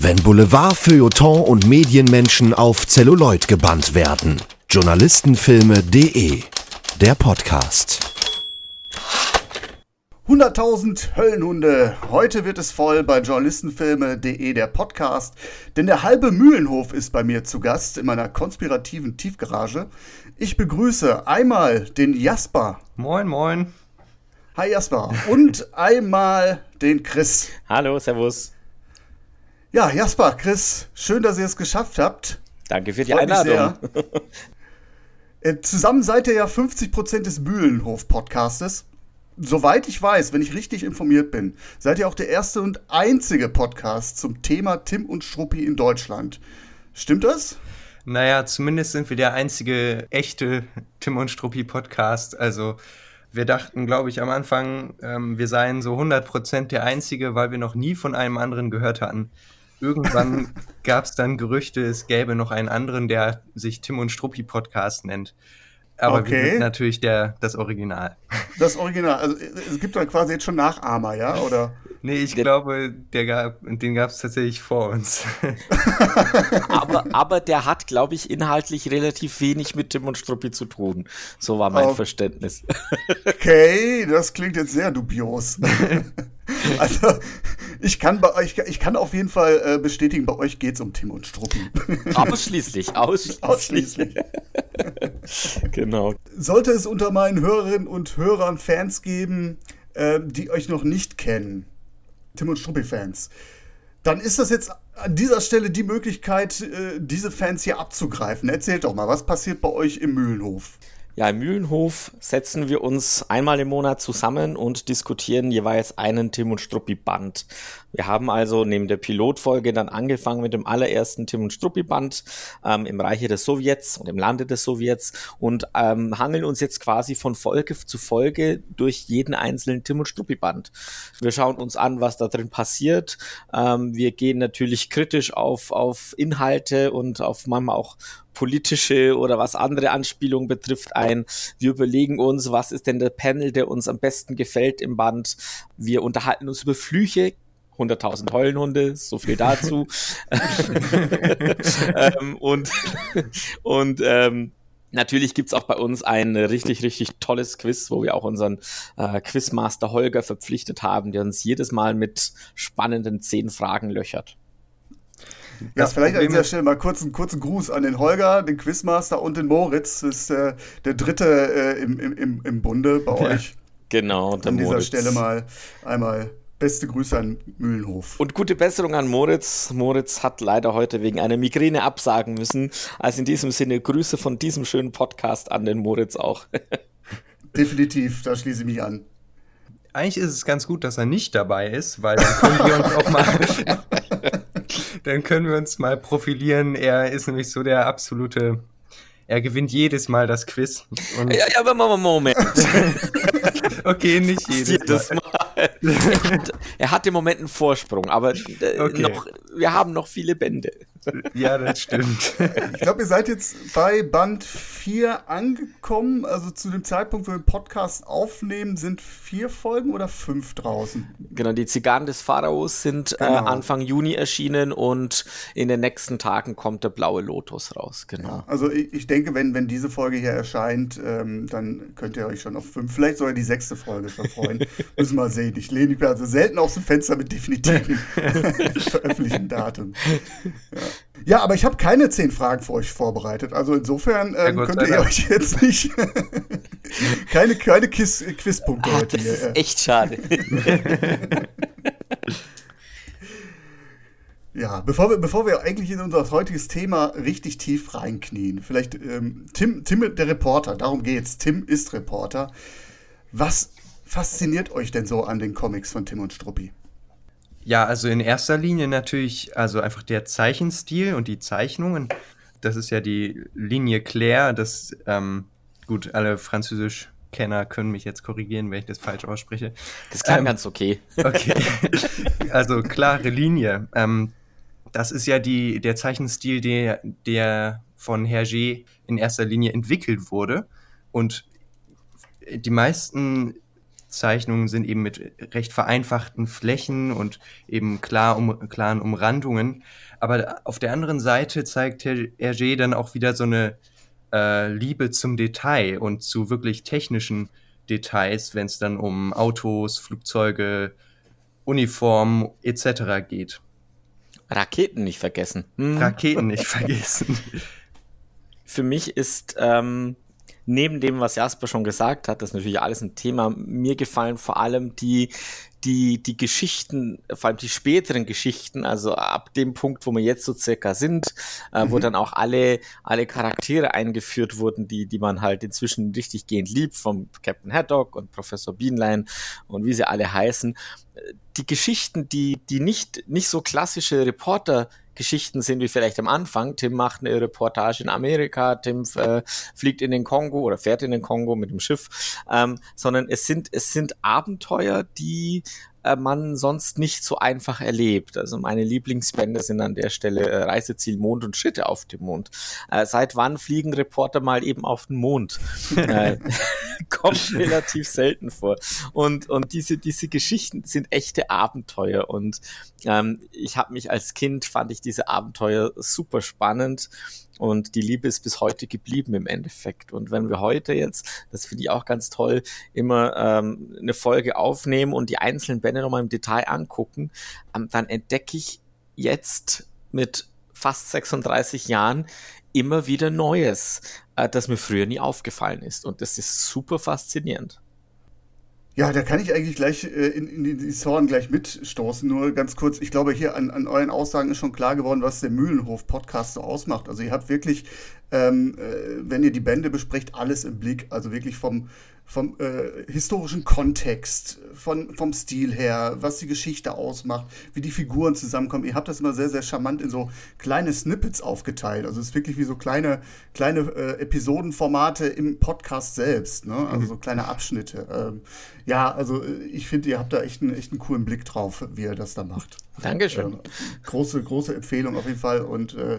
Wenn Boulevard, Feuilleton und Medienmenschen auf Celluloid gebannt werden. Journalistenfilme.de Der Podcast. 100.000 Höllenhunde. Heute wird es voll bei Journalistenfilme.de, der Podcast. Denn der halbe Mühlenhof ist bei mir zu Gast in meiner konspirativen Tiefgarage. Ich begrüße einmal den Jasper. Moin, moin. Hi Jasper. Und einmal den Chris. Hallo, Servus. Ja, Jasper, Chris, schön, dass ihr es geschafft habt. Danke für die Freut Einladung. Äh, zusammen seid ihr ja 50% des Mühlenhof-Podcastes. Soweit ich weiß, wenn ich richtig informiert bin, seid ihr auch der erste und einzige Podcast zum Thema Tim und Struppi in Deutschland. Stimmt das? Naja, zumindest sind wir der einzige echte Tim und Struppi Podcast. Also wir dachten, glaube ich, am Anfang, ähm, wir seien so 100% der einzige, weil wir noch nie von einem anderen gehört hatten. Irgendwann gab es dann Gerüchte, es gäbe noch einen anderen, der sich Tim und Struppi Podcast nennt. Aber okay. wir sind natürlich der, das Original. Das Original. Also es gibt dann quasi jetzt schon Nachahmer, ja? Oder? Nee, ich der, glaube, der gab, den gab es tatsächlich vor uns. aber, aber der hat, glaube ich, inhaltlich relativ wenig mit Tim und Struppi zu tun. So war mein oh. Verständnis. Okay, das klingt jetzt sehr dubios. Also, ich kann, bei euch, ich kann auf jeden Fall äh, bestätigen, bei euch geht es um Tim und Struppi. Ausschließlich, ausschließlich. ausschließlich. genau. Sollte es unter meinen Hörerinnen und Hörern Fans geben, äh, die euch noch nicht kennen, Tim und Struppi-Fans, dann ist das jetzt an dieser Stelle die Möglichkeit, äh, diese Fans hier abzugreifen. Erzählt doch mal, was passiert bei euch im Mühlenhof? Ja, im Mühlenhof setzen wir uns einmal im Monat zusammen und diskutieren jeweils einen Tim und Struppi Band. Wir haben also neben der Pilotfolge dann angefangen mit dem allerersten Tim und Struppi Band ähm, im Reiche des Sowjets und im Lande des Sowjets und ähm, hangeln uns jetzt quasi von Folge zu Folge durch jeden einzelnen Tim und Struppi Band. Wir schauen uns an, was da drin passiert. Ähm, wir gehen natürlich kritisch auf, auf Inhalte und auf manchmal auch politische oder was andere Anspielungen betrifft ein. Wir überlegen uns, was ist denn der Panel, der uns am besten gefällt im Band. Wir unterhalten uns über Flüche, 100.000 Heulenhunde, so viel dazu. ähm, und und ähm, Natürlich gibt's auch bei uns ein richtig, richtig tolles Quiz, wo wir auch unseren äh, Quizmaster Holger verpflichtet haben, der uns jedes Mal mit spannenden zehn Fragen löchert. Ja, vielleicht an dieser Stelle mal kurz einen kurzen Gruß an den Holger, den Quizmaster und den Moritz. Das ist äh, der dritte äh, im, im, im Bunde bei euch. Genau, der An dieser Moritz. Stelle mal einmal beste Grüße an Mühlenhof. Und gute Besserung an Moritz. Moritz hat leider heute wegen einer Migräne absagen müssen. Also in diesem Sinne Grüße von diesem schönen Podcast an den Moritz auch. Definitiv, da schließe ich mich an. Eigentlich ist es ganz gut, dass er nicht dabei ist, weil dann können wir uns auch mal dann können wir uns mal profilieren. Er ist nämlich so der absolute. Er gewinnt jedes Mal das Quiz. ja, ja, aber Moment. okay, nicht jedes, jedes Mal. Er hat im Moment einen Vorsprung, aber äh, okay. noch, wir haben noch viele Bände. Ja, das stimmt. Ich glaube, ihr seid jetzt bei Band 4 angekommen. Also zu dem Zeitpunkt, wo wir den Podcast aufnehmen, sind vier Folgen oder fünf draußen? Genau, die Zigarren des Pharaos sind äh, genau. äh, Anfang Juni erschienen und in den nächsten Tagen kommt der blaue Lotus raus. Genau. Ja, also ich, ich, denke, wenn, wenn diese Folge hier erscheint, ähm, dann könnt ihr euch schon auf fünf, vielleicht sogar die sechste Folge schon freuen. Müssen wir mal sehen. Ich lehne mich also selten aus dem Fenster mit definitiven veröffentlichten Daten. Ja. Ja, aber ich habe keine zehn Fragen für euch vorbereitet. Also insofern ähm, ja, könnt ihr euch jetzt nicht keine, keine Kiss, Quizpunkte Ach, Das hier, ist echt schade. ja, bevor wir, bevor wir eigentlich in unser heutiges Thema richtig tief reinknien, vielleicht ähm, Tim, Tim, der Reporter, darum geht's. Tim ist Reporter. Was fasziniert euch denn so an den Comics von Tim und Struppi? Ja, also in erster Linie natürlich, also einfach der Zeichenstil und die Zeichnungen. Das ist ja die Linie Claire, das, ähm, gut, alle Französisch-Kenner können mich jetzt korrigieren, wenn ich das falsch ausspreche. Das klang ähm, ganz okay. Okay. also klare Linie. Ähm, das ist ja die, der Zeichenstil, der, der von Hergé in erster Linie entwickelt wurde. Und die meisten Zeichnungen sind eben mit recht vereinfachten Flächen und eben klar um, klaren Umrandungen. Aber auf der anderen Seite zeigt Hergé dann auch wieder so eine äh, Liebe zum Detail und zu wirklich technischen Details, wenn es dann um Autos, Flugzeuge, Uniformen etc. geht. Raketen nicht vergessen. Hm. Raketen nicht vergessen. Für mich ist ähm, neben dem, was Jasper schon gesagt hat, das ist natürlich alles ein Thema, mir gefallen vor allem die, die, die Geschichten, vor allem die späteren Geschichten, also ab dem Punkt, wo wir jetzt so circa sind, äh, mhm. wo dann auch alle, alle Charaktere eingeführt wurden, die, die man halt inzwischen richtig gehend liebt, vom Captain Haddock und Professor Beanline und wie sie alle heißen. Die Geschichten, die, die nicht, nicht so klassische Reporter Geschichten sind wie vielleicht am Anfang. Tim macht eine Reportage in Amerika, Tim äh, fliegt in den Kongo oder fährt in den Kongo mit dem Schiff, ähm, sondern es sind, es sind Abenteuer, die äh, man sonst nicht so einfach erlebt. Also meine Lieblingsbände sind an der Stelle äh, Reiseziel Mond und Schritte auf dem Mond. Äh, seit wann fliegen Reporter mal eben auf den Mond? äh, kommt relativ selten vor. Und, und diese, diese Geschichten sind echte Abenteuer. Und ähm, ich habe mich als Kind, fand ich diese Abenteuer super spannend. Und die Liebe ist bis heute geblieben im Endeffekt. Und wenn wir heute jetzt, das finde ich auch ganz toll, immer ähm, eine Folge aufnehmen und die einzelnen Bände nochmal im Detail angucken, ähm, dann entdecke ich jetzt mit fast 36 Jahren immer wieder Neues, äh, das mir früher nie aufgefallen ist. Und das ist super faszinierend. Ja, da kann ich eigentlich gleich äh, in, in die Sorgen gleich mitstoßen. Nur ganz kurz, ich glaube, hier an, an euren Aussagen ist schon klar geworden, was der Mühlenhof-Podcast so ausmacht. Also ihr habt wirklich, ähm, äh, wenn ihr die Bände besprecht, alles im Blick. Also wirklich vom vom äh, historischen Kontext, von, vom Stil her, was die Geschichte ausmacht, wie die Figuren zusammenkommen. Ihr habt das immer sehr, sehr charmant in so kleine Snippets aufgeteilt. Also es ist wirklich wie so kleine, kleine äh, Episodenformate im Podcast selbst, ne? Also so kleine Abschnitte. Ähm, ja, also äh, ich finde, ihr habt da echt einen, echt einen coolen Blick drauf, wie ihr das da macht. Dankeschön. Ähm, große, große Empfehlung auf jeden Fall. Und äh,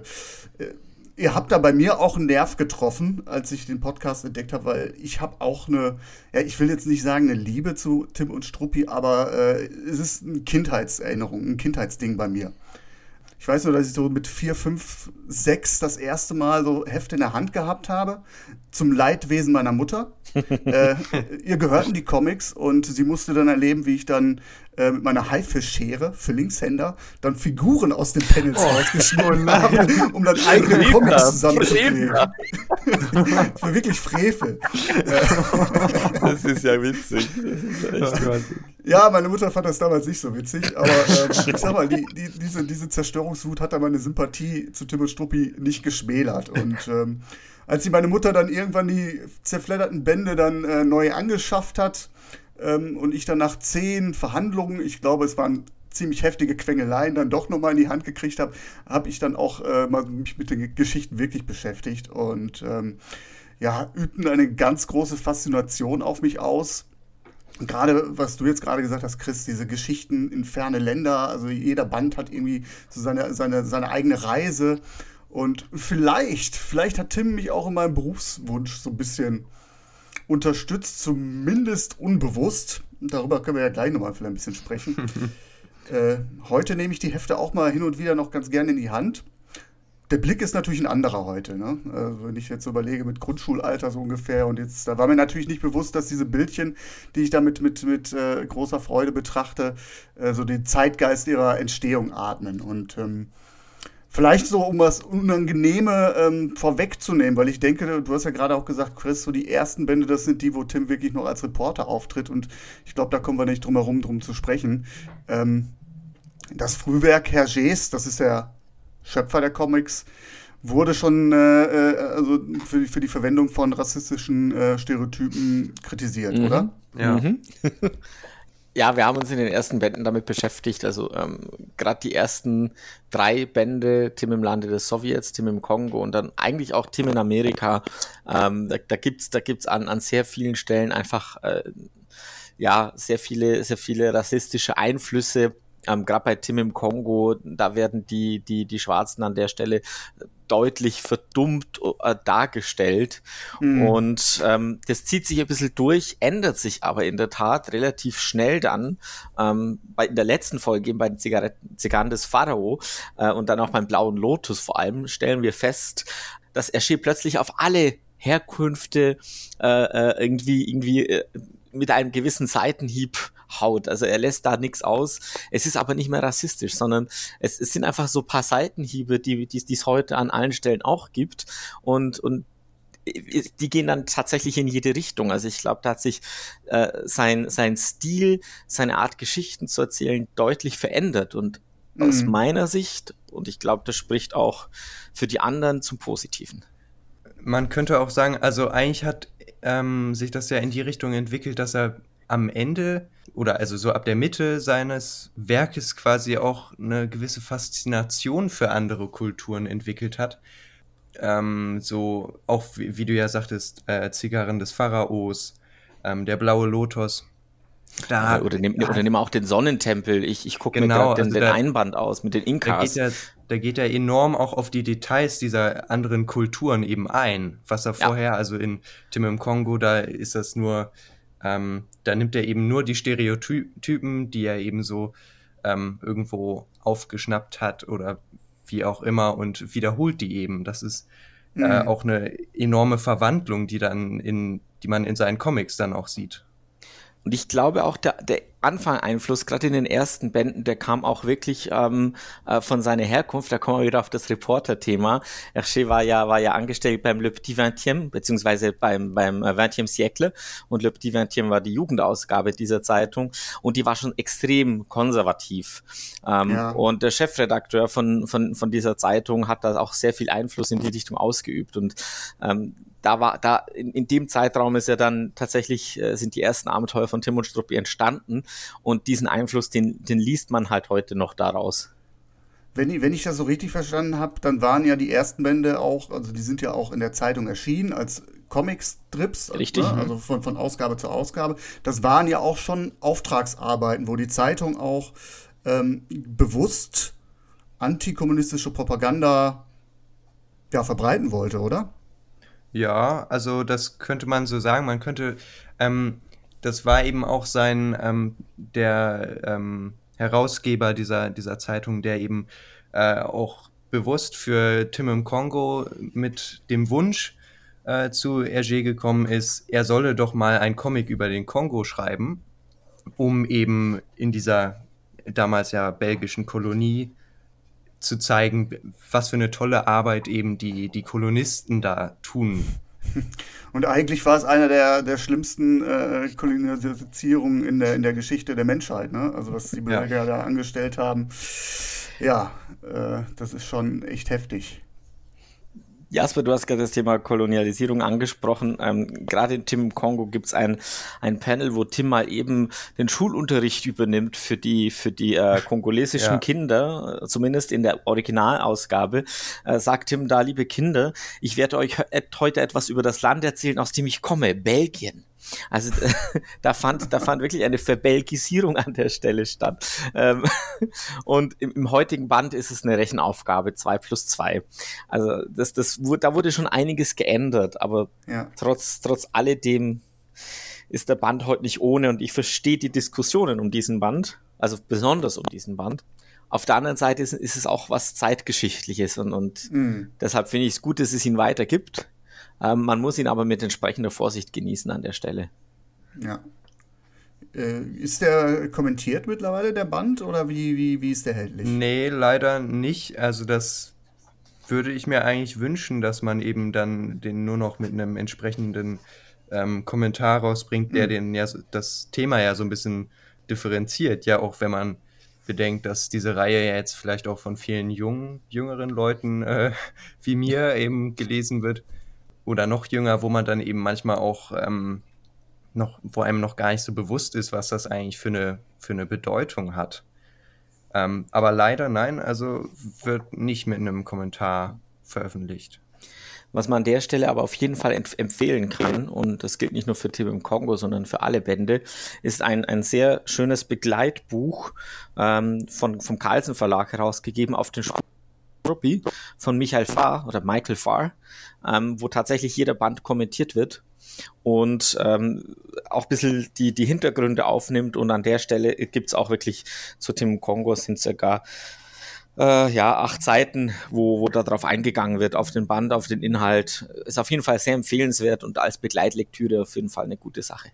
äh ihr habt da bei mir auch einen Nerv getroffen, als ich den Podcast entdeckt habe, weil ich habe auch eine, ja, ich will jetzt nicht sagen eine Liebe zu Tim und Struppi, aber äh, es ist eine Kindheitserinnerung, ein Kindheitsding bei mir. Ich weiß nur, dass ich so mit vier, fünf, sechs das erste Mal so Hefte in der Hand gehabt habe, zum Leidwesen meiner Mutter. äh, ihr gehörten die Comics und sie musste dann erleben, wie ich dann äh, mit meiner Haifischschere für Linkshänder dann Figuren aus den Panels oh, rausgeschnitten habe, um dann eigene Comics zusammenzukriegen. das war wirklich Frevel. das ist ja witzig. Das ist echt ja, meine Mutter fand das damals nicht so witzig, aber ähm, ich sag mal, die, die, diese, diese Zerstörungswut hat da meine Sympathie zu Tim und Struppi nicht geschmälert. Und ähm, als sie meine Mutter dann irgendwann die zerfledderten Bände dann äh, neu angeschafft hat ähm, und ich dann nach zehn Verhandlungen, ich glaube, es waren ziemlich heftige Quengeleien dann doch nochmal in die Hand gekriegt habe, habe ich dann auch äh, mal mich mit den Geschichten wirklich beschäftigt und ähm, ja, übten eine ganz große Faszination auf mich aus. Gerade, was du jetzt gerade gesagt hast, Chris, diese Geschichten in ferne Länder, also jeder Band hat irgendwie so seine, seine, seine eigene Reise. Und vielleicht, vielleicht hat Tim mich auch in meinem Berufswunsch so ein bisschen unterstützt, zumindest unbewusst. Darüber können wir ja gleich nochmal vielleicht ein bisschen sprechen. äh, heute nehme ich die Hefte auch mal hin und wieder noch ganz gerne in die Hand. Der Blick ist natürlich ein anderer heute. Ne? Also wenn ich jetzt überlege, mit Grundschulalter so ungefähr. Und jetzt, da war mir natürlich nicht bewusst, dass diese Bildchen, die ich damit mit, mit äh, großer Freude betrachte, äh, so den Zeitgeist ihrer Entstehung atmen. Und ähm, Vielleicht so, um was Unangenehme ähm, vorwegzunehmen, weil ich denke, du hast ja gerade auch gesagt, Chris, so die ersten Bände, das sind die, wo Tim wirklich noch als Reporter auftritt und ich glaube, da kommen wir nicht drum herum, drum zu sprechen. Ähm, das Frühwerk Hergés, das ist der Schöpfer der Comics, wurde schon äh, äh also für, für, die Verwendung von rassistischen äh, Stereotypen kritisiert, mhm. oder? Ja. Mhm. Ja, wir haben uns in den ersten Bänden damit beschäftigt. Also ähm, gerade die ersten drei Bände, Tim im Lande des Sowjets, Tim im Kongo und dann eigentlich auch Tim in Amerika. Ähm, da, da gibt's, da gibt's an, an sehr vielen Stellen einfach äh, ja sehr viele, sehr viele rassistische Einflüsse. Ähm, gerade bei Tim im Kongo, da werden die, die, die Schwarzen an der Stelle deutlich verdummt äh, dargestellt. Mhm. Und ähm, das zieht sich ein bisschen durch, ändert sich aber in der Tat relativ schnell dann. Ähm, bei, in der letzten Folge, bei den Zigaretten, Zigarren des Pharao äh, und dann auch beim Blauen Lotus vor allem, stellen wir fest, dass Hergé plötzlich auf alle Herkünfte äh, äh, irgendwie, irgendwie äh, mit einem gewissen Seitenhieb haut. Also er lässt da nichts aus. Es ist aber nicht mehr rassistisch, sondern es, es sind einfach so paar Seitenhiebe, die die es heute an allen Stellen auch gibt. Und, und die gehen dann tatsächlich in jede Richtung. Also ich glaube, da hat sich äh, sein, sein Stil, seine Art Geschichten zu erzählen deutlich verändert. Und mhm. aus meiner Sicht, und ich glaube, das spricht auch für die anderen zum Positiven. Man könnte auch sagen, also eigentlich hat ähm, sich das ja in die Richtung entwickelt, dass er am Ende oder also so ab der Mitte seines Werkes quasi auch eine gewisse Faszination für andere Kulturen entwickelt hat. Ähm, so auch wie, wie, du ja sagtest, äh, Zigarren des Pharaos, ähm, der blaue Lotus. Da, oder, nimm, ja, oder nimm auch den Sonnentempel. Ich, ich gucke genau, mir gerade den, also den da, Einband aus mit den Inkas. Da geht, er, da geht er enorm auch auf die Details dieser anderen Kulturen eben ein. Was er vorher, ja. also in Tim im Kongo, da ist das nur ähm, da nimmt er eben nur die Stereotypen, die er eben so ähm, irgendwo aufgeschnappt hat oder wie auch immer und wiederholt die eben. Das ist äh, mhm. auch eine enorme Verwandlung, die dann in, die man in seinen Comics dann auch sieht. Und ich glaube auch, der, der Anfang-Einfluss, gerade in den ersten Bänden, der kam auch wirklich ähm, äh, von seiner Herkunft. Da kommen wir wieder auf das Reporter-Thema. Hergé war ja, war ja angestellt beim Le Petit Vingtième, beziehungsweise beim, beim äh, Vingtième Siècle. Und Le Petit Vingtième war die Jugendausgabe dieser Zeitung. Und die war schon extrem konservativ. Ähm, ja. Und der Chefredakteur von, von, von dieser Zeitung hat da auch sehr viel Einfluss in die Richtung ausgeübt. Und ähm, da war, da in, in dem Zeitraum ist ja dann tatsächlich, äh, sind die ersten Abenteuer von Tim und Struppi entstanden und diesen Einfluss, den, den liest man halt heute noch daraus. Wenn ich, wenn ich das so richtig verstanden habe, dann waren ja die ersten Bände auch, also die sind ja auch in der Zeitung erschienen als Comic-Strips, Richtig. Ne? also von, von Ausgabe zu Ausgabe. Das waren ja auch schon Auftragsarbeiten, wo die Zeitung auch ähm, bewusst antikommunistische Propaganda ja, verbreiten wollte, oder? Ja, also das könnte man so sagen. Man könnte, ähm, das war eben auch sein, ähm, der ähm, Herausgeber dieser, dieser Zeitung, der eben äh, auch bewusst für Tim im Kongo mit dem Wunsch äh, zu Hergé gekommen ist, er solle doch mal ein Comic über den Kongo schreiben, um eben in dieser damals ja belgischen Kolonie zu zeigen, was für eine tolle Arbeit eben die, die Kolonisten da tun. Und eigentlich war es einer der, der schlimmsten äh, Kolonialisierungen in der, in der Geschichte der Menschheit, ne? Also was die Belgier ja. da angestellt haben. Ja, äh, das ist schon echt heftig. Jasper, du hast gerade das Thema Kolonialisierung angesprochen. Ähm, gerade in Tim Kongo gibt es ein, ein Panel, wo Tim mal eben den Schulunterricht übernimmt für die, für die äh, kongolesischen ja. Kinder, zumindest in der Originalausgabe. Äh, sagt Tim da, liebe Kinder, ich werde euch heute etwas über das Land erzählen, aus dem ich komme, Belgien. Also da fand, da fand wirklich eine Verbelgisierung an der Stelle statt. Ähm, und im, im, heutigen Band ist es eine Rechenaufgabe, 2 plus 2. Also das, das, da wurde schon einiges geändert, aber ja. trotz, trotz alledem ist der Band heute nicht ohne und ich verstehe die Diskussionen um diesen Band, also besonders um diesen Band. Auf der anderen Seite ist, ist es auch was Zeitgeschichtliches und, und mhm. deshalb finde ich es gut, dass es ihn weiter gibt. Ähm, man muss ihn aber mit entsprechender Vorsicht genießen an der Stelle. Ja. Äh, ist der kommentiert mittlerweile, der Band, oder wie, wie, wie ist der hältlich? Nee, leider nicht. Also das würde ich mir eigentlich wünschen, dass man eben dann den nur noch mit einem entsprechenden ähm, Kommentar rausbringt, der mhm. den ja das Thema ja so ein bisschen differenziert. Ja, auch wenn man bedenkt, dass diese Reihe ja jetzt vielleicht auch von vielen jungen, jüngeren Leuten äh, wie mir eben gelesen wird oder noch jünger, wo man dann eben manchmal auch ähm, noch, wo einem noch gar nicht so bewusst ist, was das eigentlich für eine, für eine Bedeutung hat. Ähm, aber leider nein, also wird nicht mit einem Kommentar veröffentlicht. Was man an der Stelle aber auf jeden Fall empfehlen kann, und das gilt nicht nur für Tim im Kongo, sondern für alle Bände, ist ein, ein sehr schönes Begleitbuch ähm, von, vom Carlsen Verlag herausgegeben auf den Struppi von Michael Farr oder Michael Farr, ähm, wo tatsächlich jeder Band kommentiert wird und ähm, auch ein bisschen die, die Hintergründe aufnimmt. Und an der Stelle gibt's auch wirklich zu Tim Kongo sind circa äh, ja, acht Seiten, wo, wo darauf eingegangen wird, auf den Band, auf den Inhalt. Ist auf jeden Fall sehr empfehlenswert und als Begleitlektüre auf jeden Fall eine gute Sache.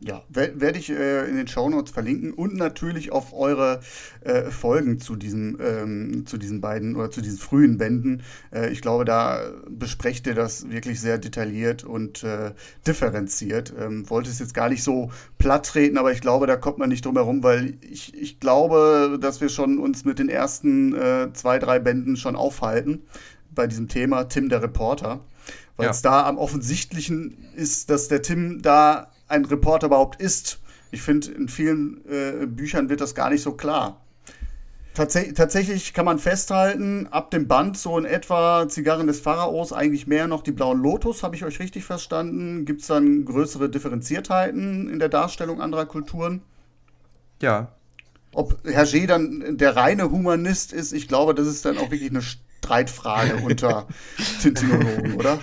Ja, werde ich äh, in den Shownotes verlinken und natürlich auf eure äh, Folgen zu diesen, ähm, zu diesen beiden oder zu diesen frühen Bänden. Äh, ich glaube, da besprecht ihr das wirklich sehr detailliert und äh, differenziert. Ähm, wollte es jetzt gar nicht so platt treten, aber ich glaube, da kommt man nicht drum herum, weil ich, ich glaube, dass wir schon uns mit den ersten äh, zwei, drei Bänden schon aufhalten bei diesem Thema Tim der Reporter. Weil es ja. da am offensichtlichen ist, dass der Tim da ein Reporter überhaupt ist. Ich finde, in vielen äh, Büchern wird das gar nicht so klar. Tats tatsächlich kann man festhalten, ab dem Band so in etwa Zigarren des Pharaos, eigentlich mehr noch die blauen Lotus, habe ich euch richtig verstanden? Gibt es dann größere Differenziertheiten in der Darstellung anderer Kulturen? Ja. Ob Hergé dann der reine Humanist ist, ich glaube, das ist dann auch wirklich eine Streitfrage unter Tintinologen, oder?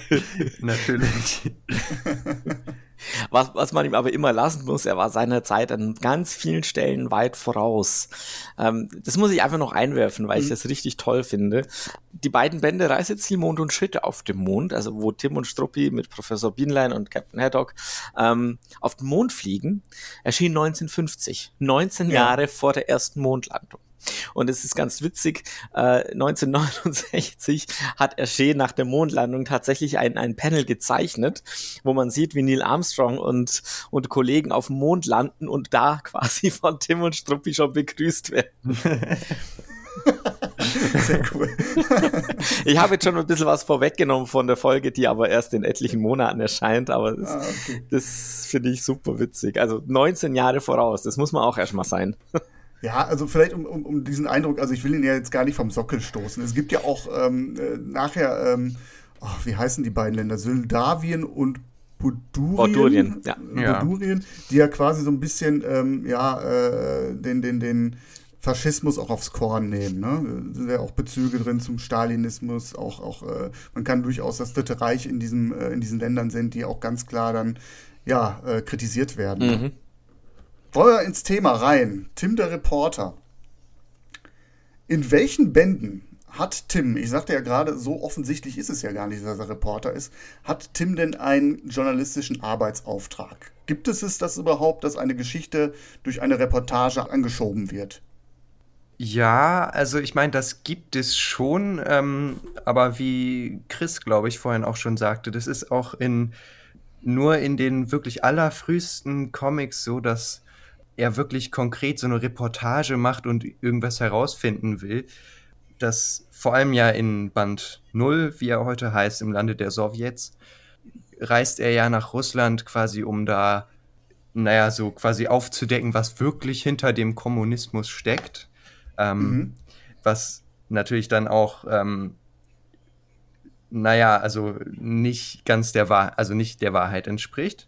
Natürlich. Was, was man ihm aber immer lassen muss, er war seiner Zeit an ganz vielen Stellen weit voraus. Ähm, das muss ich einfach noch einwerfen, weil mhm. ich das richtig toll finde. Die beiden Bände Reiseziel Mond und Schritte auf dem Mond, also wo Tim und Struppi mit Professor Bienlein und Captain Haddock ähm, auf den Mond fliegen, erschien 1950, 19 ja. Jahre vor der ersten Mondlandung. Und es ist ganz witzig, äh, 1969 hat Hergé nach der Mondlandung tatsächlich ein, ein Panel gezeichnet, wo man sieht, wie Neil Armstrong und, und Kollegen auf dem Mond landen und da quasi von Tim und Struppi schon begrüßt werden. Sehr cool. ich habe jetzt schon ein bisschen was vorweggenommen von der Folge, die aber erst in etlichen Monaten erscheint, aber das, ah, okay. das finde ich super witzig. Also 19 Jahre voraus, das muss man auch erstmal sein. Ja, also vielleicht um, um, um diesen Eindruck, also ich will ihn ja jetzt gar nicht vom Sockel stoßen. Es gibt ja auch ähm, äh, nachher, ähm, oh, wie heißen die beiden Länder? Syldawien und Budurien, Budurien, ja. Budurien, die ja quasi so ein bisschen ähm, ja, äh, den, den, den Faschismus auch aufs Korn nehmen. Ne? Da sind ja auch Bezüge drin zum Stalinismus, auch, auch äh, man kann durchaus das Dritte Reich in, diesem, äh, in diesen Ländern sehen, die auch ganz klar dann ja, äh, kritisiert werden. Mhm. Wollen wir ins Thema rein. Tim der Reporter. In welchen Bänden hat Tim, ich sagte ja gerade, so offensichtlich ist es ja gar nicht, dass er Reporter ist, hat Tim denn einen journalistischen Arbeitsauftrag? Gibt es es das überhaupt, dass eine Geschichte durch eine Reportage angeschoben wird? Ja, also ich meine, das gibt es schon, ähm, aber wie Chris, glaube ich, vorhin auch schon sagte, das ist auch in nur in den wirklich allerfrühesten Comics so, dass er wirklich konkret so eine Reportage macht und irgendwas herausfinden will, das vor allem ja in Band 0, wie er heute heißt, im Lande der Sowjets, reist er ja nach Russland quasi, um da, naja, so quasi aufzudecken, was wirklich hinter dem Kommunismus steckt. Ähm, mhm. Was natürlich dann auch, ähm, naja, also nicht ganz der Wahrheit, also nicht der Wahrheit entspricht.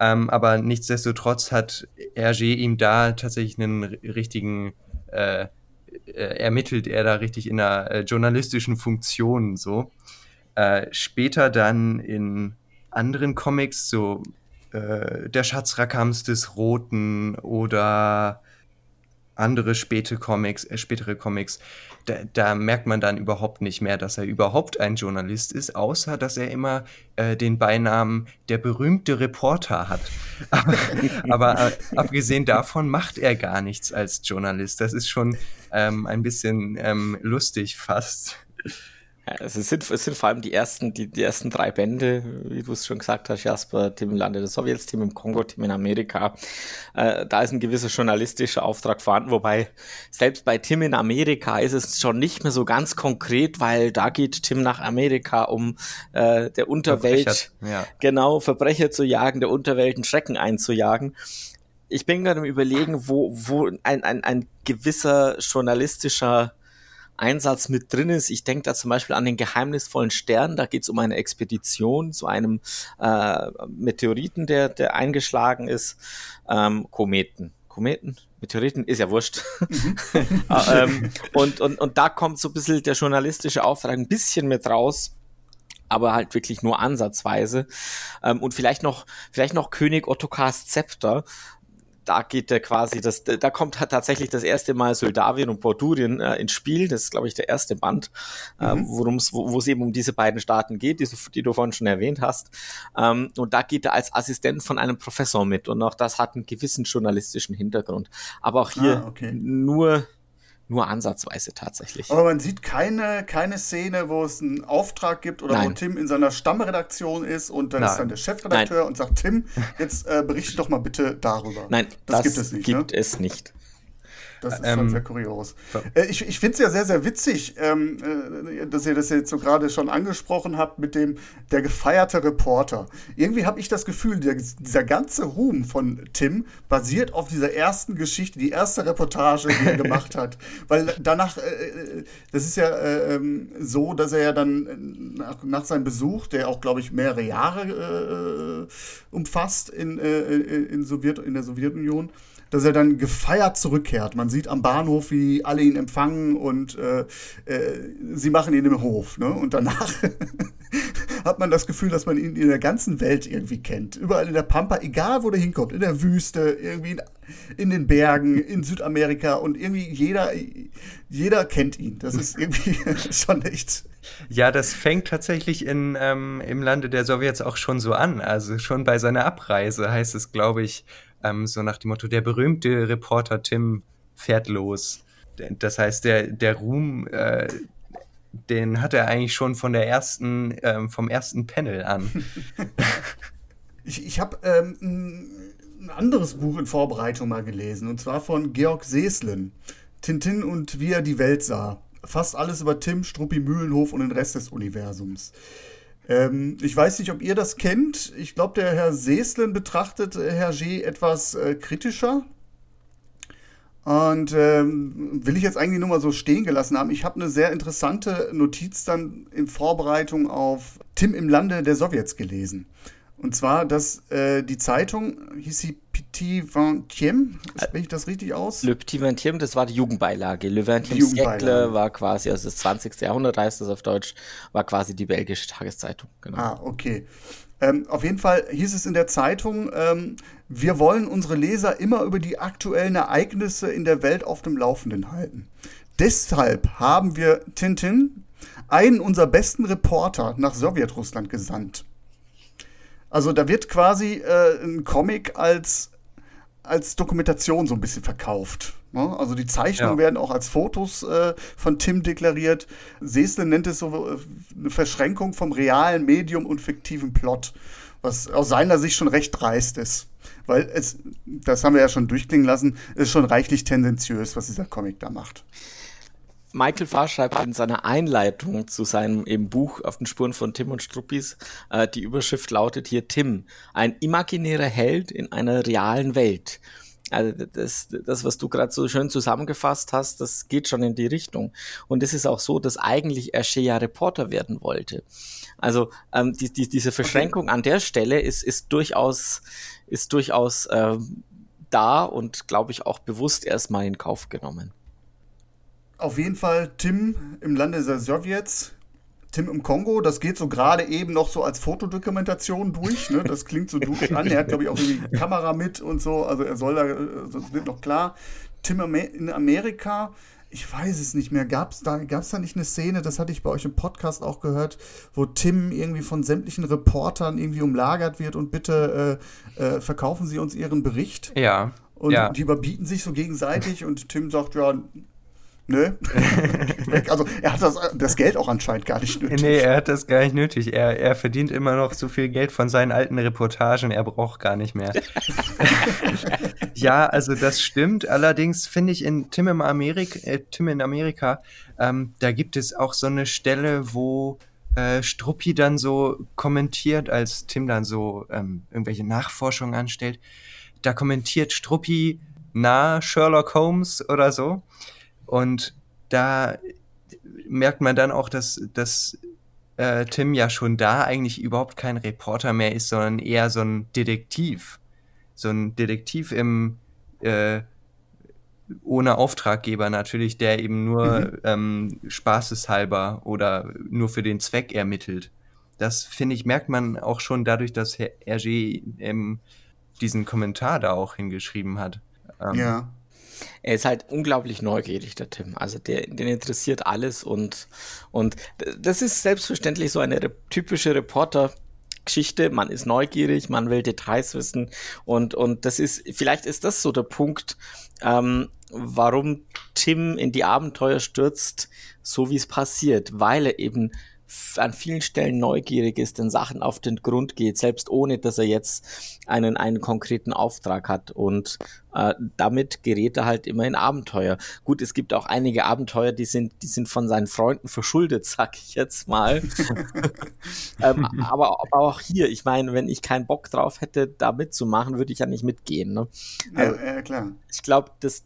Ähm, aber nichtsdestotrotz hat Hergé ihm da tatsächlich einen richtigen, äh, äh, ermittelt er da richtig in einer äh, journalistischen Funktion so. Äh, später dann in anderen Comics, so äh, Der Schatzrakams des Roten oder andere späte Comics, äh, spätere Comics, da, da, merkt man dann überhaupt nicht mehr, dass er überhaupt ein Journalist ist, außer dass er immer äh, den Beinamen der berühmte Reporter hat. aber, aber äh, abgesehen davon macht er gar nichts als Journalist. Das ist schon ähm, ein bisschen ähm, lustig fast. Es sind, es sind vor allem die ersten, die, die ersten drei Bände, wie du es schon gesagt hast, Jasper, Team im Lande der Sowjets, Team im Kongo, Team in Amerika. Äh, da ist ein gewisser journalistischer Auftrag vorhanden, wobei selbst bei Tim in Amerika ist es schon nicht mehr so ganz konkret, weil da geht Tim nach Amerika, um äh, der Unterwelt, ja. genau, Verbrecher zu jagen, der Unterwelt einen Schrecken einzujagen ich bin gerade im Überlegen, wo, wo ein, ein, ein gewisser journalistischer Einsatz mit drin ist. Ich denke da zum Beispiel an den geheimnisvollen Stern. Da geht es um eine Expedition zu einem äh, Meteoriten, der, der eingeschlagen ist. Ähm, Kometen. Kometen, Meteoriten, ist ja wurscht. Mhm. ähm, und, und, und da kommt so ein bisschen der journalistische Auftrag ein bisschen mit raus aber halt wirklich nur ansatzweise. Ähm, und vielleicht noch, vielleicht noch König Ottokars Zepter, da geht der quasi, das, da kommt halt tatsächlich das erste Mal Soldavien und Bordurien äh, ins Spiel. Das ist, glaube ich, der erste Band, äh, mhm. worum's, wo es eben um diese beiden Staaten geht, die, die du vorhin schon erwähnt hast. Ähm, und da geht er als Assistent von einem Professor mit. Und auch das hat einen gewissen journalistischen Hintergrund. Aber auch hier ah, okay. nur nur ansatzweise tatsächlich. Aber man sieht keine, keine Szene, wo es einen Auftrag gibt oder Nein. wo Tim in seiner Stammredaktion ist und dann Nein. ist dann der Chefredakteur Nein. und sagt, Tim, jetzt äh, berichte doch mal bitte darüber. Nein, das, das gibt es nicht. Gibt ne? es nicht. Das ist ähm, schon sehr kurios. Äh, ich ich finde es ja sehr, sehr witzig, ähm, äh, dass ihr das jetzt so gerade schon angesprochen habt mit dem der gefeierte Reporter. Irgendwie habe ich das Gefühl, der, dieser ganze Ruhm von Tim basiert auf dieser ersten Geschichte, die erste Reportage, die er gemacht hat. Weil danach, äh, äh, das ist ja äh, ähm, so, dass er ja dann nach, nach seinem Besuch, der auch, glaube ich, mehrere Jahre äh, umfasst in, in, Sowjet, in der Sowjetunion, dass er dann gefeiert zurückkehrt. Man sieht am Bahnhof, wie alle ihn empfangen und äh, äh, sie machen ihn im Hof. Ne? Und danach hat man das Gefühl, dass man ihn in der ganzen Welt irgendwie kennt. Überall in der Pampa, egal wo der hinkommt, in der Wüste, irgendwie in, in den Bergen, in Südamerika und irgendwie jeder, jeder kennt ihn. Das ist irgendwie schon echt. Ja, das fängt tatsächlich in, ähm, im Lande der Sowjets auch schon so an. Also schon bei seiner Abreise heißt es, glaube ich, ähm, so nach dem Motto, der berühmte Reporter Tim fährt los. Das heißt, der, der Ruhm, äh, den hat er eigentlich schon von der ersten, ähm, vom ersten Panel an. ich ich habe ähm, ein anderes Buch in Vorbereitung mal gelesen, und zwar von Georg Seeslen. Tintin und wie er die Welt sah. Fast alles über Tim, Struppi Mühlenhof und den Rest des Universums. Ähm, ich weiß nicht, ob ihr das kennt. Ich glaube, der Herr Seeslen betrachtet äh, Herr G. etwas äh, kritischer. Und ähm, will ich jetzt eigentlich nur mal so stehen gelassen haben. Ich habe eine sehr interessante Notiz dann in Vorbereitung auf Tim im Lande der Sowjets gelesen. Und zwar, dass äh, die Zeitung, hieß sie Petit Vingtième, spreche ich das richtig aus? Le Petit Vingtième, das war die Jugendbeilage. Le Vingtième Siècle war quasi, also das 20. Jahrhundert heißt das auf Deutsch, war quasi die belgische Tageszeitung. Genau. Ah, okay. Ähm, auf jeden Fall hieß es in der Zeitung, ähm, wir wollen unsere Leser immer über die aktuellen Ereignisse in der Welt auf dem Laufenden halten. Deshalb haben wir Tintin, einen unserer besten Reporter, nach Sowjetrussland gesandt. Also da wird quasi äh, ein Comic als, als Dokumentation so ein bisschen verkauft. Ne? Also die Zeichnungen ja. werden auch als Fotos äh, von Tim deklariert. Sesle nennt es so äh, eine Verschränkung vom realen Medium und fiktiven Plot, was aus seiner Sicht schon recht dreist ist. Weil es, das haben wir ja schon durchklingen lassen, ist schon reichlich tendenziös, was dieser Comic da macht. Michael Farr schreibt in seiner Einleitung zu seinem eben Buch auf den Spuren von Tim und Struppis, äh, die Überschrift lautet hier Tim, ein imaginärer Held in einer realen Welt. Also das, das was du gerade so schön zusammengefasst hast, das geht schon in die Richtung. Und es ist auch so, dass eigentlich Hergé ja Reporter werden wollte. Also ähm, die, die, diese Verschränkung an der Stelle ist, ist durchaus, ist durchaus äh, da und glaube ich auch bewusst erstmal in Kauf genommen. Auf jeden Fall Tim im Lande der Sowjets. Tim im Kongo, das geht so gerade eben noch so als Fotodokumentation durch. Ne? Das klingt so durch an. Er hat, glaube ich, auch irgendwie Kamera mit und so. Also er soll da, das wird noch klar. Tim in Amerika, ich weiß es nicht mehr. Gab es da, gab's da nicht eine Szene, das hatte ich bei euch im Podcast auch gehört, wo Tim irgendwie von sämtlichen Reportern irgendwie umlagert wird und bitte äh, äh, verkaufen Sie uns Ihren Bericht? Ja. Und ja. die überbieten sich so gegenseitig und Tim sagt, ja, Nö. also er hat das, das, Geld auch anscheinend gar nicht nötig. Nee, er hat das gar nicht nötig. Er, er verdient immer noch so viel Geld von seinen alten Reportagen, er braucht gar nicht mehr. ja, also das stimmt. Allerdings finde ich in Tim, im Amerik äh, Tim in Amerika, ähm, da gibt es auch so eine Stelle, wo äh, Struppi dann so kommentiert, als Tim dann so ähm, irgendwelche Nachforschungen anstellt. Da kommentiert Struppi na Sherlock Holmes oder so. Und da merkt man dann auch, dass, dass äh, Tim ja schon da eigentlich überhaupt kein Reporter mehr ist, sondern eher so ein Detektiv. So ein Detektiv im, äh, ohne Auftraggeber natürlich, der eben nur mhm. ähm, spaßeshalber oder nur für den Zweck ermittelt. Das finde ich, merkt man auch schon dadurch, dass Herr Hergé ähm, diesen Kommentar da auch hingeschrieben hat. Ähm, ja. Er ist halt unglaublich neugierig, der Tim. Also der, den interessiert alles und, und das ist selbstverständlich so eine typische Reporter- Geschichte, man ist neugierig, man will Details wissen und, und das ist, vielleicht ist das so der Punkt, ähm, warum Tim in die Abenteuer stürzt, so wie es passiert, weil er eben an vielen Stellen neugierig ist, den Sachen auf den Grund geht, selbst ohne dass er jetzt einen, einen konkreten Auftrag hat. Und äh, damit gerät er halt immer in Abenteuer. Gut, es gibt auch einige Abenteuer, die sind, die sind von seinen Freunden verschuldet, sag ich jetzt mal. ähm, aber, aber auch hier, ich meine, wenn ich keinen Bock drauf hätte, da mitzumachen, würde ich ja nicht mitgehen. Ne? Also, ja, ja, klar. Ich glaube, das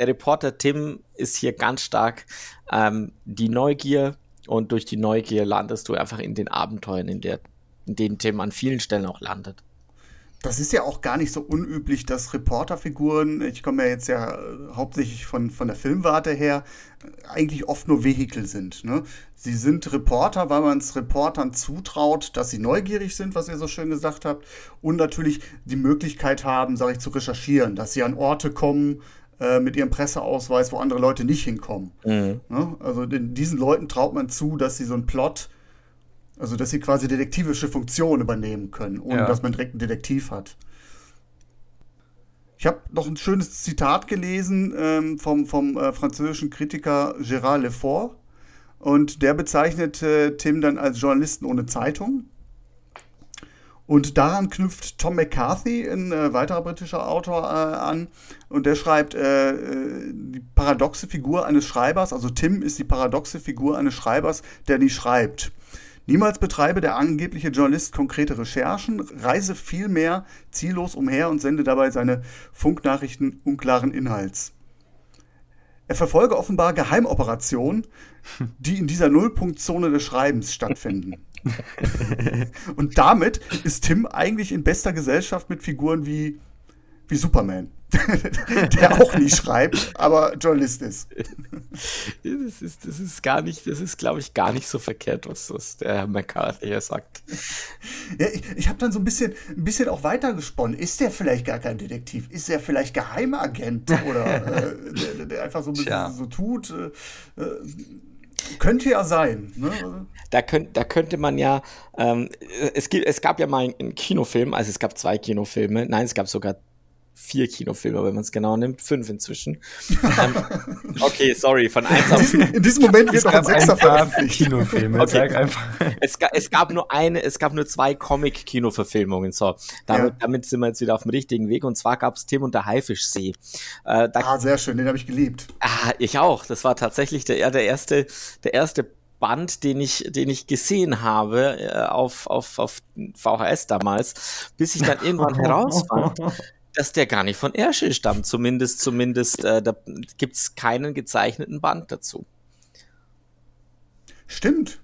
Reporter Tim ist hier ganz stark ähm, die Neugier, und durch die Neugier landest du einfach in den Abenteuern, in, der, in denen Tim an vielen Stellen auch landet. Das ist ja auch gar nicht so unüblich, dass Reporterfiguren, ich komme ja jetzt ja äh, hauptsächlich von, von der Filmwarte her, eigentlich oft nur Vehikel sind. Ne? Sie sind Reporter, weil man es Reportern zutraut, dass sie neugierig sind, was ihr so schön gesagt habt, und natürlich die Möglichkeit haben, sage ich, zu recherchieren, dass sie an Orte kommen, äh, mit ihrem Presseausweis, wo andere Leute nicht hinkommen. Mhm. Ne? Also den, diesen Leuten traut man zu, dass sie so einen Plot, also dass sie quasi detektivische Funktionen übernehmen können, ohne ja. dass man direkt einen Detektiv hat. Ich habe noch ein schönes Zitat gelesen ähm, vom, vom äh, französischen Kritiker Gérard Lefort. Und der bezeichnet äh, Tim dann als Journalisten ohne Zeitung. Und daran knüpft Tom McCarthy, ein äh, weiterer britischer Autor, äh, an. Und der schreibt, äh, äh, die paradoxe Figur eines Schreibers, also Tim ist die paradoxe Figur eines Schreibers, der nie schreibt. Niemals betreibe der angebliche Journalist konkrete Recherchen, reise vielmehr ziellos umher und sende dabei seine Funknachrichten unklaren Inhalts. Er verfolge offenbar Geheimoperationen, die in dieser Nullpunktzone des Schreibens stattfinden. und damit ist Tim eigentlich in bester Gesellschaft mit Figuren wie, wie Superman. der auch nie schreibt, aber Journalist ist. Das ist, das ist gar nicht, das ist, glaube ich, gar nicht so verkehrt, was, was der Herr McCarthy hier sagt. Ja, ich, ich habe dann so ein bisschen, ein bisschen auch weitergesponnen. Ist der vielleicht gar kein Detektiv? Ist er vielleicht Geheimagent oder äh, der, der, einfach so, so tut? Äh, äh könnte ja sein. Ne? Da, könnt, da könnte man ja, ähm, es, gibt, es gab ja mal einen Kinofilm, also es gab zwei Kinofilme, nein, es gab sogar vier Kinofilme, wenn man es genau nimmt, fünf inzwischen. ähm, okay, sorry, von eins auf. In diesem Moment wird noch ein Sechser veröffentlicht. Kinofilme, okay. einfach. Es, es, gab nur eine, es gab nur zwei Comic-Kinoverfilmungen, so. Damit, ja. damit sind wir jetzt wieder auf dem richtigen Weg. Und zwar gab es Tim und der Haifischsee. Äh, da, ah, sehr schön, den habe ich geliebt. Ah, ich auch. Das war tatsächlich der, der erste, der erste Band, den ich, den ich gesehen habe äh, auf, auf, auf VHS damals, bis ich dann irgendwann herausfand, dass der gar nicht von Ersche stammt. Zumindest, zumindest, äh, da gibt es keinen gezeichneten Band dazu. Stimmt.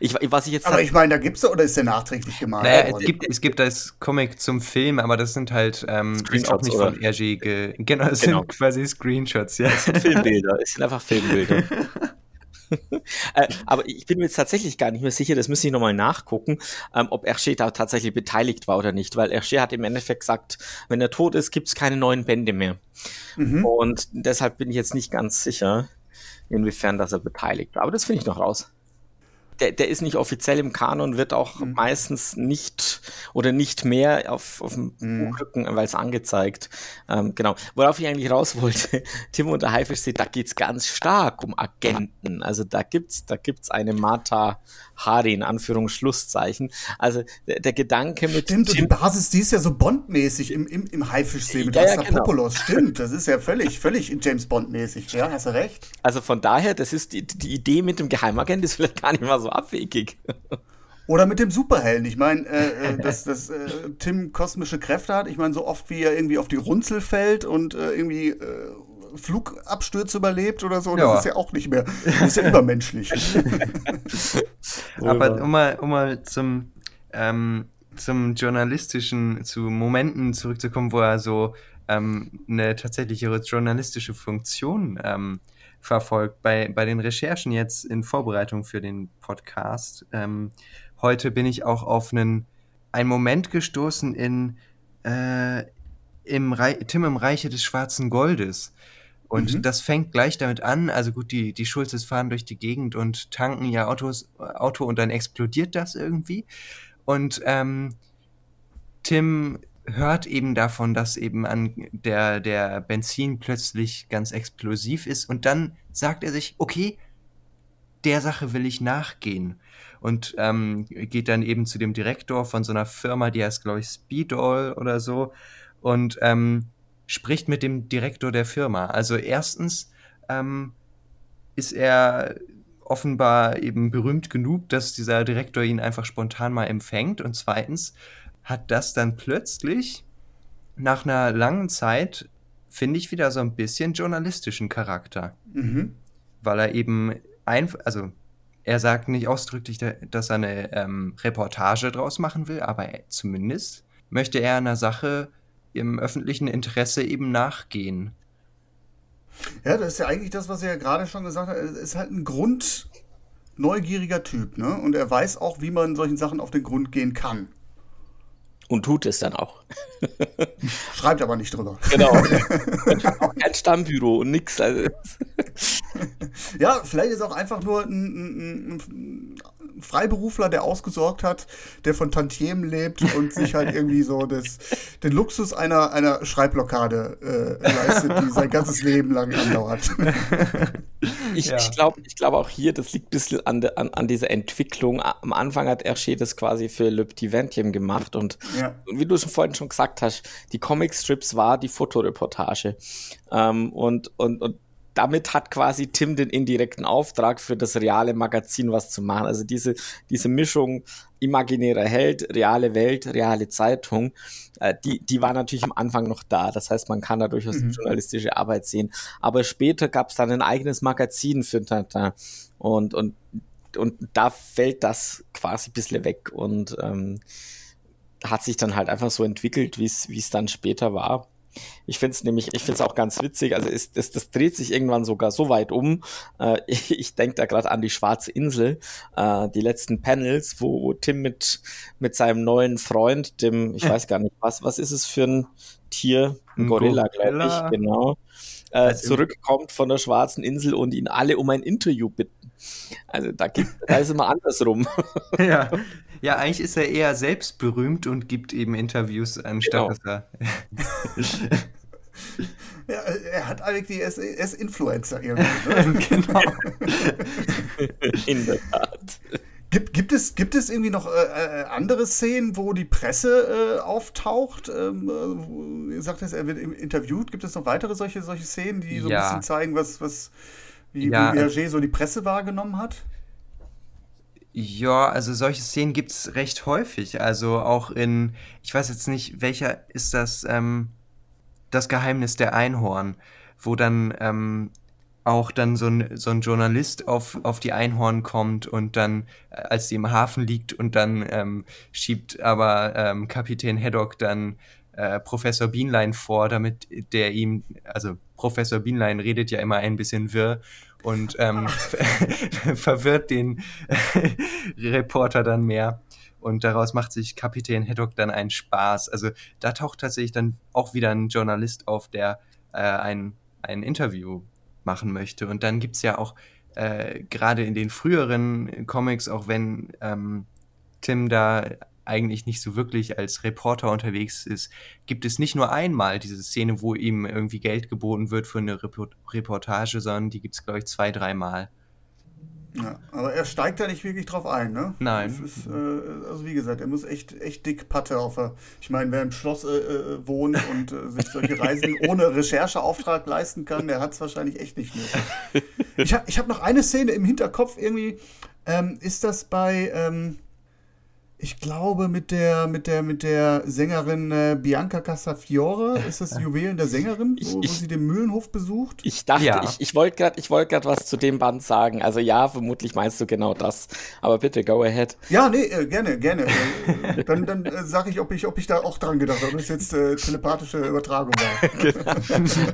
Ich, was ich jetzt aber ich meine, da gibt es oder ist der nachträglich gemalt? Naja, es gibt, es gibt das Comic zum Film, aber das sind halt ähm, auch nicht oder? von Hergé. Ge genau, das genau. sind quasi Screenshots, ja. Es sind Filmbilder, es sind einfach Filmbilder. äh, aber ich bin mir jetzt tatsächlich gar nicht mehr sicher, das müsste ich nochmal nachgucken, ähm, ob Hergé da tatsächlich beteiligt war oder nicht, weil Hergé hat im Endeffekt gesagt, wenn er tot ist, gibt es keine neuen Bände mehr. Mhm. Und deshalb bin ich jetzt nicht ganz sicher, inwiefern dass er beteiligt war. Aber das finde ich noch raus der, der ist nicht offiziell im Kanon, wird auch mhm. meistens nicht oder nicht mehr auf, auf dem mhm. Buchrücken, weil es angezeigt. Ähm, genau. Worauf ich eigentlich raus wollte, Tim und der Haifischsee, da geht's ganz stark um Agenten. Also da gibt's, da gibt's eine Mata Hari in Anführungsschlusszeichen. Also der, der Gedanke mit. Stimmt, Tim, und die Basis, die ist ja so Bond-mäßig im, im, im Haifischsee mit ja, ja, genau. Stimmt, das ist ja völlig, völlig James Bond-mäßig. Ja, hast du recht. Also von daher, das ist die, die Idee mit dem Geheimagent ist vielleicht gar nicht mal so abwegig. Oder mit dem Superhelden. Ich meine, äh, äh, dass, dass äh, Tim kosmische Kräfte hat. Ich meine, so oft wie er irgendwie auf die Runzel fällt und äh, irgendwie äh, Flugabstürze überlebt oder so, ja. das ist ja auch nicht mehr. Das ist ja übermenschlich. Aber um mal, um mal zum, ähm, zum journalistischen, zu Momenten zurückzukommen, wo er so ähm, eine tatsächliche journalistische Funktion ähm, verfolgt. Bei, bei den Recherchen jetzt in Vorbereitung für den Podcast. Ähm, heute bin ich auch auf einen, einen Moment gestoßen in äh, im Tim im Reiche des Schwarzen Goldes. Und mhm. das fängt gleich damit an. Also gut, die, die Schulzes fahren durch die Gegend und tanken ihr Autos, Auto und dann explodiert das irgendwie. Und ähm, Tim hört eben davon, dass eben an der, der Benzin plötzlich ganz explosiv ist. Und dann sagt er sich, okay, der Sache will ich nachgehen. Und ähm, geht dann eben zu dem Direktor von so einer Firma, die heißt, glaube ich, Speedall oder so. Und ähm, spricht mit dem Direktor der Firma. Also erstens ähm, ist er offenbar eben berühmt genug, dass dieser Direktor ihn einfach spontan mal empfängt. Und zweitens hat das dann plötzlich nach einer langen Zeit, finde ich, wieder so ein bisschen journalistischen Charakter. Mhm. Weil er eben einfach, also er sagt nicht ausdrücklich, dass er eine ähm, Reportage draus machen will, aber zumindest möchte er einer Sache im öffentlichen Interesse eben nachgehen. Ja, das ist ja eigentlich das, was er ja gerade schon gesagt hat. Er ist halt ein grundneugieriger Typ, ne? Und er weiß auch, wie man solchen Sachen auf den Grund gehen kann. Und tut es dann auch. Schreibt aber nicht drüber. Genau. auch kein Stammbüro und nix. Also. ja, vielleicht ist auch einfach nur ein, ein, ein, Freiberufler, der ausgesorgt hat, der von Tantiemen lebt und sich halt irgendwie so das, den Luxus einer, einer Schreibblockade äh, leistet, die sein ganzes Leben lang andauert. ich, ja. ich glaube ich glaub auch hier, das liegt ein bisschen an, de, an, an dieser Entwicklung. Am Anfang hat Hergé das quasi für Le Petit Ventium gemacht und, ja. und wie du schon vorhin schon gesagt hast, die Comicstrips war die Fotoreportage. Ähm, und, und, und damit hat quasi Tim den indirekten Auftrag für das reale Magazin was zu machen. Also diese, diese Mischung imaginärer Held, reale Welt, reale Zeitung, äh, die, die war natürlich am Anfang noch da. Das heißt, man kann da durchaus mhm. journalistische Arbeit sehen. Aber später gab es dann ein eigenes Magazin für Tintin. Und, und, und da fällt das quasi ein bisschen weg und ähm, hat sich dann halt einfach so entwickelt, wie es dann später war. Ich finde es nämlich, ich finde es auch ganz witzig. Also ist, das, das dreht sich irgendwann sogar so weit um. Äh, ich ich denke da gerade an die Schwarze Insel, äh, die letzten Panels, wo, wo Tim mit, mit seinem neuen Freund, dem, ich weiß gar nicht, was, was ist es für ein Tier? Ein Gorilla, glaube ich, genau. Äh, zurückkommt von der Schwarzen Insel und ihn alle um ein Interview bitten. Also da, gibt, da ist immer andersrum. Ja, ja, eigentlich ist er eher selbst berühmt und gibt eben Interviews, anstatt genau. dass er. ja, er hat eigentlich, er ist, er ist Influencer irgendwie. Ne? genau. In der Tat. Gibt, gibt, es, gibt es irgendwie noch äh, äh andere Szenen, wo die Presse äh, auftaucht? Ähm, äh, sagt es, er wird interviewt. Gibt es noch weitere solche, solche Szenen, die so ja. ein bisschen zeigen, was, was, wie, ja. wie Hergé so die Presse wahrgenommen hat? Ja, also solche Szenen gibt es recht häufig. Also auch in, ich weiß jetzt nicht, welcher ist das, ähm, das Geheimnis der Einhorn, wo dann ähm, auch dann so ein, so ein Journalist auf, auf die Einhorn kommt und dann, äh, als sie im Hafen liegt und dann ähm, schiebt aber ähm, Kapitän Haddock dann äh, Professor Bienlein vor, damit der ihm, also Professor Bienlein redet ja immer ein bisschen wirr und ähm, verwirrt den Reporter dann mehr. Und daraus macht sich Kapitän Haddock dann einen Spaß. Also da taucht tatsächlich dann auch wieder ein Journalist auf, der äh, ein, ein Interview machen möchte. Und dann gibt's ja auch äh, gerade in den früheren Comics, auch wenn ähm, Tim da eigentlich nicht so wirklich als Reporter unterwegs ist, gibt es nicht nur einmal diese Szene, wo ihm irgendwie Geld geboten wird für eine Reportage, sondern die gibt es, glaube ich, zwei, dreimal. Ja, aber er steigt da nicht wirklich drauf ein, ne? Nein. Ist, äh, also wie gesagt, er muss echt, echt dick Patte auf. Ich meine, wer im Schloss äh, äh, wohnt und äh, sich solche Reisen ohne Rechercheauftrag leisten kann, der hat es wahrscheinlich echt nicht nötig. Ich habe ich hab noch eine Szene im Hinterkopf irgendwie. Ähm, ist das bei ähm, Ich glaube mit der mit der mit der Sängerin äh, Bianca Castafiore ist das Juwelen der Sängerin, wo, ich, wo sie den Mühlenhof besucht. Ich dachte, ja. ich, ich wollte gerade ich wollte gerade was zu dem Band sagen. Also ja, vermutlich meinst du genau das. Aber bitte go ahead. Ja, nee, äh, gerne, gerne. Äh, dann dann äh, sage ich, ob ich ob ich da auch dran gedacht habe, ob es jetzt äh, telepathische Übertragung war. genau.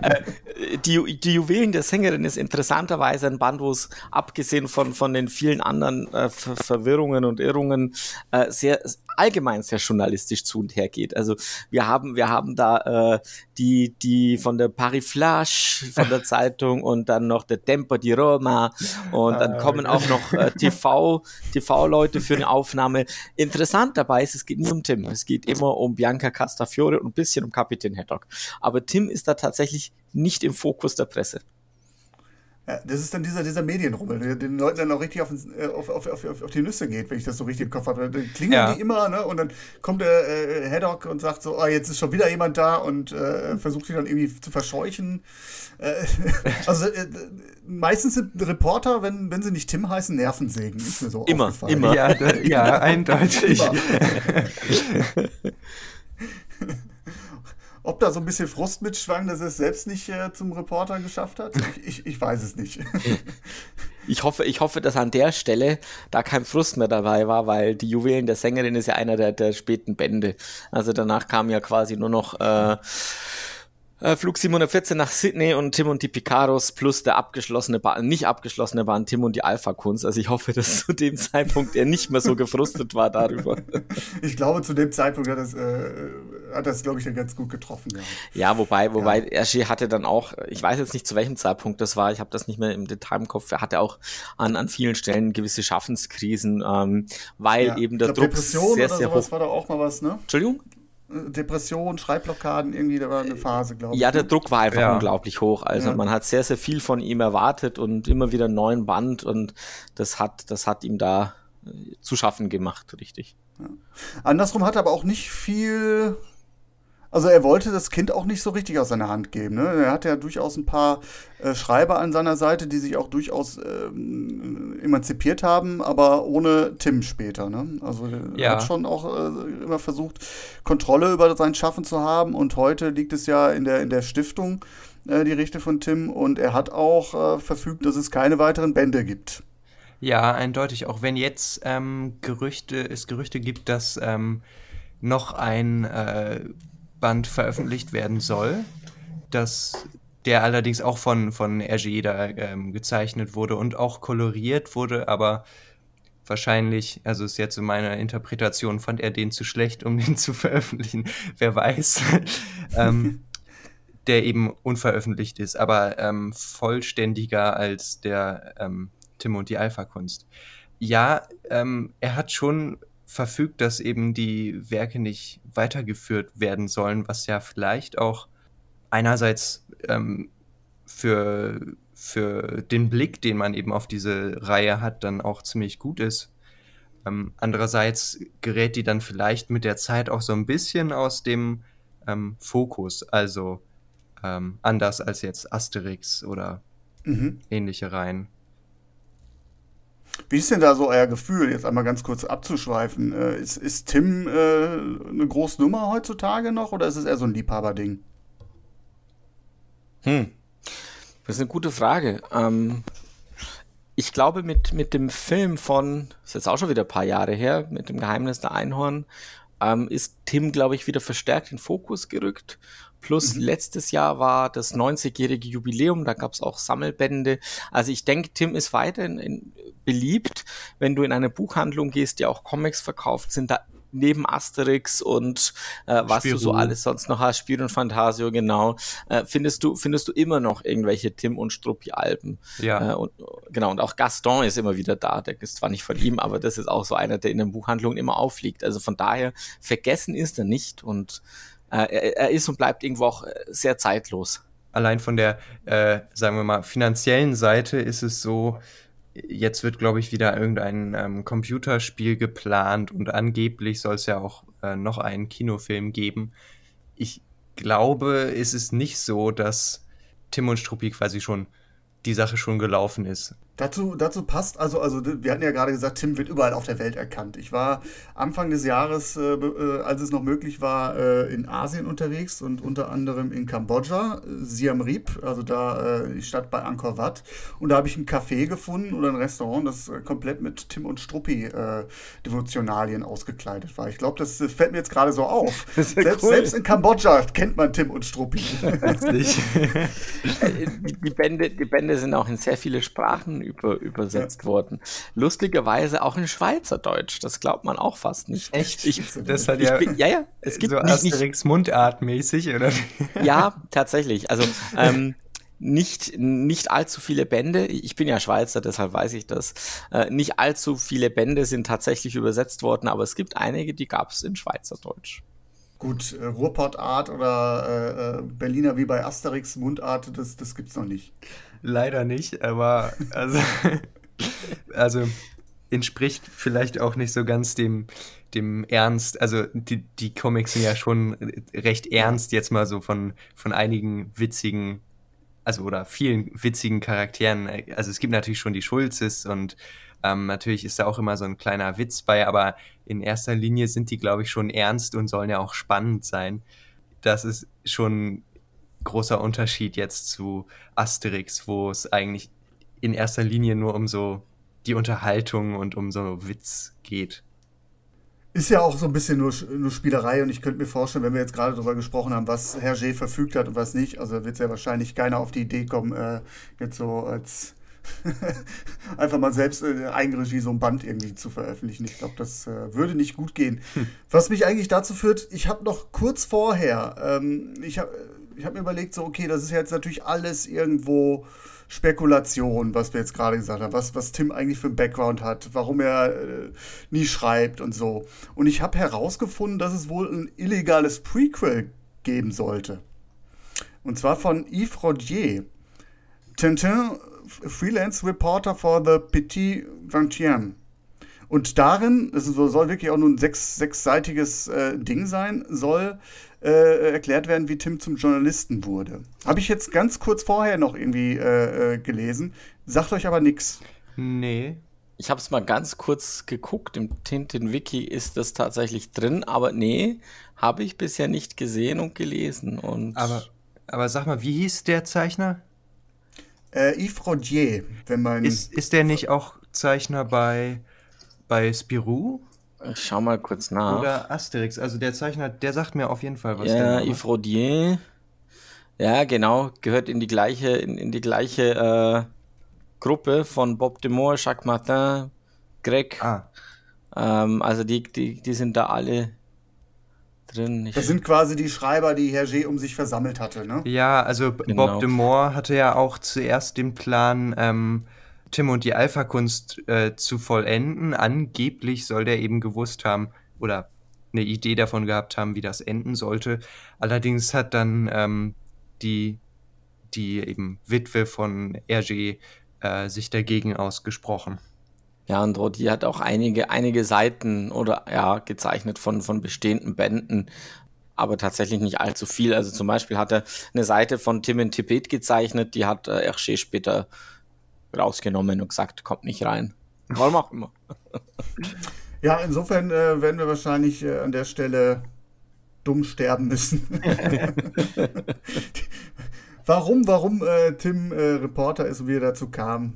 Äh, die, die Juwelen der Sängerin ist interessanterweise ein Band, wo es abgesehen von von den vielen anderen äh, Ver Verwirrungen und Irrungen äh, sehr allgemein sehr journalistisch zu und her geht. Also wir haben wir haben da äh, die die von der Paris Flash von der Zeitung und dann noch der Tempo di Roma und dann ah, kommen auch noch äh, TV TV Leute für eine Aufnahme. Interessant dabei ist, es geht nie um Tim, es geht immer um Bianca Castafiore und ein bisschen um Kapitän Haddock. Aber Tim ist da tatsächlich nicht im Fokus der Presse. Ja, das ist dann dieser, dieser Medienrummel, der den Leuten dann auch richtig auf, äh, auf, auf, auf, auf die Nüsse geht, wenn ich das so richtig im Kopf habe. Dann klingeln ja. die immer, ne? Und dann kommt der äh, Haddock und sagt so, oh, jetzt ist schon wieder jemand da und äh, versucht die dann irgendwie zu verscheuchen. Äh, also äh, meistens sind Reporter, wenn, wenn sie nicht Tim heißen, Nervensägen. Ist mir so immer, immer. Ja, ja eindeutig. Ob da so ein bisschen Frust mitschwang, dass er es selbst nicht äh, zum Reporter geschafft hat, ich, ich, ich weiß es nicht. ich hoffe, ich hoffe, dass an der Stelle da kein Frust mehr dabei war, weil die Juwelen der Sängerin ist ja einer der, der späten Bände. Also danach kam ja quasi nur noch äh, Flug 714 nach Sydney und Tim und die Picaros plus der abgeschlossene Bahn, nicht abgeschlossene Bahn Tim und die Alpha Kunst. Also ich hoffe, dass zu dem Zeitpunkt er nicht mehr so gefrustet war darüber. Ich glaube, zu dem Zeitpunkt hat das, äh, hat das glaube ich, dann ganz gut getroffen. Ja, ja wobei, wobei ja. Hergé hatte dann auch, ich weiß jetzt nicht zu welchem Zeitpunkt das war, ich habe das nicht mehr im Detail im Kopf, er hatte auch an, an vielen Stellen gewisse Schaffenskrisen, ähm, weil ja. eben der glaub, Druck Depression sehr, sehr hoch. war da auch mal was, ne? Entschuldigung? Depression, Schreibblockaden, irgendwie, da war eine Phase, glaube ich. Ja, der ne? Druck war einfach ja. unglaublich hoch. Also ja. man hat sehr, sehr viel von ihm erwartet und immer wieder einen neuen Band und das hat, das hat ihm da äh, zu schaffen gemacht, richtig. Ja. Andersrum hat er aber auch nicht viel also er wollte das Kind auch nicht so richtig aus seiner Hand geben. Ne? Er hatte ja durchaus ein paar äh, Schreiber an seiner Seite, die sich auch durchaus ähm, emanzipiert haben, aber ohne Tim später. Ne? Also er ja. hat schon auch äh, immer versucht, Kontrolle über sein Schaffen zu haben. Und heute liegt es ja in der, in der Stiftung, äh, die Rechte von Tim. Und er hat auch äh, verfügt, dass es keine weiteren Bände gibt. Ja, eindeutig. Auch wenn jetzt ähm, Gerüchte, es Gerüchte gibt, dass ähm, noch ein äh, Band veröffentlicht werden soll, dass der allerdings auch von, von Hergé da ähm, gezeichnet wurde und auch koloriert wurde, aber wahrscheinlich, also ist jetzt in meiner Interpretation, fand er den zu schlecht, um den zu veröffentlichen, wer weiß, ähm, der eben unveröffentlicht ist, aber ähm, vollständiger als der ähm, Tim und die Alpha-Kunst. Ja, ähm, er hat schon verfügt, dass eben die Werke nicht weitergeführt werden sollen, was ja vielleicht auch einerseits ähm, für, für den Blick, den man eben auf diese Reihe hat, dann auch ziemlich gut ist. Ähm, andererseits gerät die dann vielleicht mit der Zeit auch so ein bisschen aus dem ähm, Fokus, also ähm, anders als jetzt Asterix oder mhm. ähnliche Reihen. Wie ist denn da so euer Gefühl, jetzt einmal ganz kurz abzuschweifen? Äh, ist, ist Tim äh, eine große Nummer heutzutage noch oder ist es eher so ein Liebhaberding? Hm. Das ist eine gute Frage. Ähm, ich glaube, mit, mit dem Film von, ist jetzt auch schon wieder ein paar Jahre her, mit dem Geheimnis der Einhorn, ähm, ist Tim, glaube ich, wieder verstärkt in Fokus gerückt. Plus mhm. letztes Jahr war das 90-jährige Jubiläum, da gab es auch Sammelbände. Also ich denke, Tim ist weiterhin beliebt. Wenn du in eine Buchhandlung gehst, die auch Comics verkauft, sind da neben Asterix und äh, was Spiro. du so alles sonst noch hast, Spiel und Fantasio, genau, äh, findest du findest du immer noch irgendwelche Tim und Struppi Alben. Ja. Äh, und, genau und auch Gaston ist immer wieder da. Der ist zwar nicht von ihm, aber das ist auch so einer, der in den Buchhandlungen immer aufliegt. Also von daher vergessen ist er nicht und er, er, ist und bleibt irgendwo auch äh, sehr zeitlos. Allein von der, äh, sagen wir mal, finanziellen Seite ist es so, jetzt wird, glaube ich, wieder irgendein ähm, Computerspiel geplant und angeblich soll es ja auch äh, noch einen Kinofilm geben. Ich glaube, ist es nicht so, dass Tim und Struppi quasi schon die Sache schon gelaufen ist. Dazu, dazu passt, also, also wir hatten ja gerade gesagt, Tim wird überall auf der Welt erkannt. Ich war Anfang des Jahres, äh, äh, als es noch möglich war, äh, in Asien unterwegs und unter anderem in Kambodscha, Siam Reap, also da äh, die Stadt bei Angkor Wat. Und da habe ich ein Café gefunden oder ein Restaurant, das äh, komplett mit Tim und Struppi äh, Devotionalien ausgekleidet war. Ich glaube, das, fällt mir jetzt gerade so auf. Selbst, cool. selbst, in Kambodscha kennt man Tim und Struppi. die, Bände, die Bände sind auch in sehr viele Sprachen über, übersetzt ja. worden. Lustigerweise auch in Schweizerdeutsch. Das glaubt man auch fast nicht. Echt? Ich, das hat ja, bin, ja, ja, es gibt so nicht, Asterix Mundartmäßig, oder? Ja, tatsächlich. Also, ähm, nicht, nicht allzu viele Bände, ich bin ja Schweizer, deshalb weiß ich das, äh, nicht allzu viele Bände sind tatsächlich übersetzt worden, aber es gibt einige, die gab es in Schweizerdeutsch. Gut, äh, Ruhrpottart oder äh, äh, Berliner wie bei Asterix Mundart, das, das es noch nicht. Leider nicht, aber also, also entspricht vielleicht auch nicht so ganz dem, dem Ernst. Also die, die Comics sind ja schon recht ernst, jetzt mal so von, von einigen witzigen, also oder vielen witzigen Charakteren. Also es gibt natürlich schon die Schulzes und ähm, natürlich ist da auch immer so ein kleiner Witz bei, aber in erster Linie sind die, glaube ich, schon ernst und sollen ja auch spannend sein. Das ist schon großer Unterschied jetzt zu Asterix, wo es eigentlich in erster Linie nur um so die Unterhaltung und um so Witz geht. Ist ja auch so ein bisschen nur, nur Spielerei und ich könnte mir vorstellen, wenn wir jetzt gerade darüber gesprochen haben, was Hergé verfügt hat und was nicht, also wird es ja wahrscheinlich keiner auf die Idee kommen, äh, jetzt so als einfach mal selbst in Eigenregie so ein Band irgendwie zu veröffentlichen. Ich glaube, das äh, würde nicht gut gehen. Hm. Was mich eigentlich dazu führt, ich habe noch kurz vorher, ähm, ich habe ich habe mir überlegt, so, okay, das ist jetzt natürlich alles irgendwo Spekulation, was wir jetzt gerade gesagt haben, was, was Tim eigentlich für einen Background hat, warum er äh, nie schreibt und so. Und ich habe herausgefunden, dass es wohl ein illegales Prequel geben sollte. Und zwar von Yves Rodier. Tintin, Freelance Reporter for the Petit Vingtième. Und darin, es soll wirklich auch nur ein sechs, sechsseitiges äh, Ding sein, soll äh, erklärt werden, wie Tim zum Journalisten wurde. Habe ich jetzt ganz kurz vorher noch irgendwie äh, äh gelesen, sagt euch aber nichts. Nee. Ich habe es mal ganz kurz geguckt, im Tintin-Wiki ist das tatsächlich drin, aber nee, habe ich bisher nicht gesehen und gelesen. Und aber, aber sag mal, wie hieß der Zeichner? Äh, Yves Rodier, wenn man. Ist, ist der nicht auch Zeichner bei, bei Spirou? Ich schau mal kurz nach. Oder Asterix, also der Zeichner, der sagt mir auf jeden Fall was. Ja, Yves Rodier. Ja, genau, gehört in die gleiche, in, in die gleiche äh, Gruppe von Bob Demore, Jacques Martin, Greg. Ah. Ähm, also die, die, die sind da alle drin. Ich das sind quasi die Schreiber, die Hergé um sich versammelt hatte, ne? Ja, also genau. Bob Demore hatte ja auch zuerst den Plan, ähm, Tim und die Alpha-Kunst äh, zu vollenden. Angeblich soll der eben gewusst haben oder eine Idee davon gehabt haben, wie das enden sollte. Allerdings hat dann ähm, die, die eben Witwe von Hergé äh, sich dagegen ausgesprochen. Ja, und Rodi hat auch einige, einige Seiten oder ja, gezeichnet von, von bestehenden Bänden, aber tatsächlich nicht allzu viel. Also zum Beispiel hat er eine Seite von Tim in Tibet gezeichnet, die hat äh, Hergé später rausgenommen und gesagt, kommt nicht rein. Warum auch immer. Ja, insofern äh, werden wir wahrscheinlich äh, an der Stelle dumm sterben müssen. warum, warum äh, Tim äh, Reporter ist und wie er dazu kam.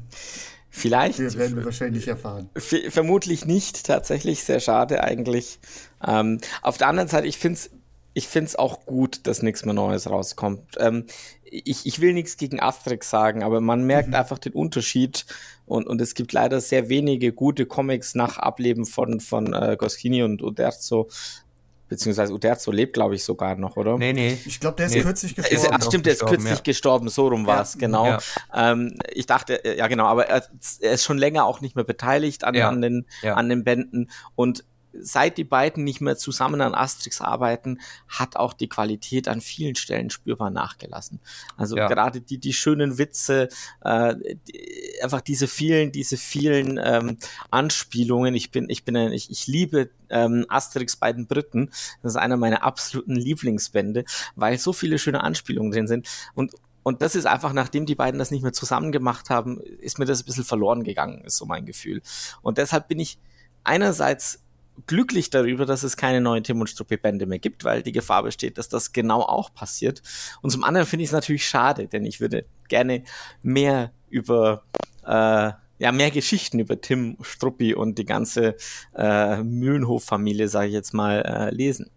Vielleicht. Das werden wir wahrscheinlich erfahren. Vermutlich nicht, tatsächlich sehr schade eigentlich. Ähm, auf der anderen Seite, ich finde es ich find's auch gut, dass nichts mehr Neues rauskommt. Ähm, ich, ich will nichts gegen Asterix sagen, aber man merkt mhm. einfach den Unterschied und, und es gibt leider sehr wenige gute Comics nach Ableben von, von äh, Goschini und Uderzo. Beziehungsweise Uderzo lebt, glaube ich, sogar noch, oder? Nee, nee. Ich glaube, der ist nee. kürzlich gestorben. Ist, ach, stimmt, der ist kürzlich ja. gestorben, so rum war es, genau. Ja. Ähm, ich dachte, äh, ja genau, aber er, er, ist schon länger auch nicht mehr beteiligt an, ja. an, den, an den Bänden und seit die beiden nicht mehr zusammen an Asterix arbeiten, hat auch die Qualität an vielen Stellen spürbar nachgelassen. Also ja. gerade die, die schönen Witze, äh, die, einfach diese vielen, diese vielen ähm, Anspielungen. Ich bin, ich bin, ein, ich, ich liebe ähm, Asterix bei den Briten. Das ist einer meiner absoluten Lieblingsbände, weil so viele schöne Anspielungen drin sind. Und Und das ist einfach, nachdem die beiden das nicht mehr zusammen gemacht haben, ist mir das ein bisschen verloren gegangen, ist so mein Gefühl. Und deshalb bin ich einerseits glücklich darüber, dass es keine neuen Tim und Struppi Bände mehr gibt, weil die Gefahr besteht, dass das genau auch passiert. Und zum anderen finde ich es natürlich schade, denn ich würde gerne mehr über äh, ja, mehr Geschichten über Tim Struppi und die ganze äh, Mühlenhof-Familie, sage ich jetzt mal, äh, lesen.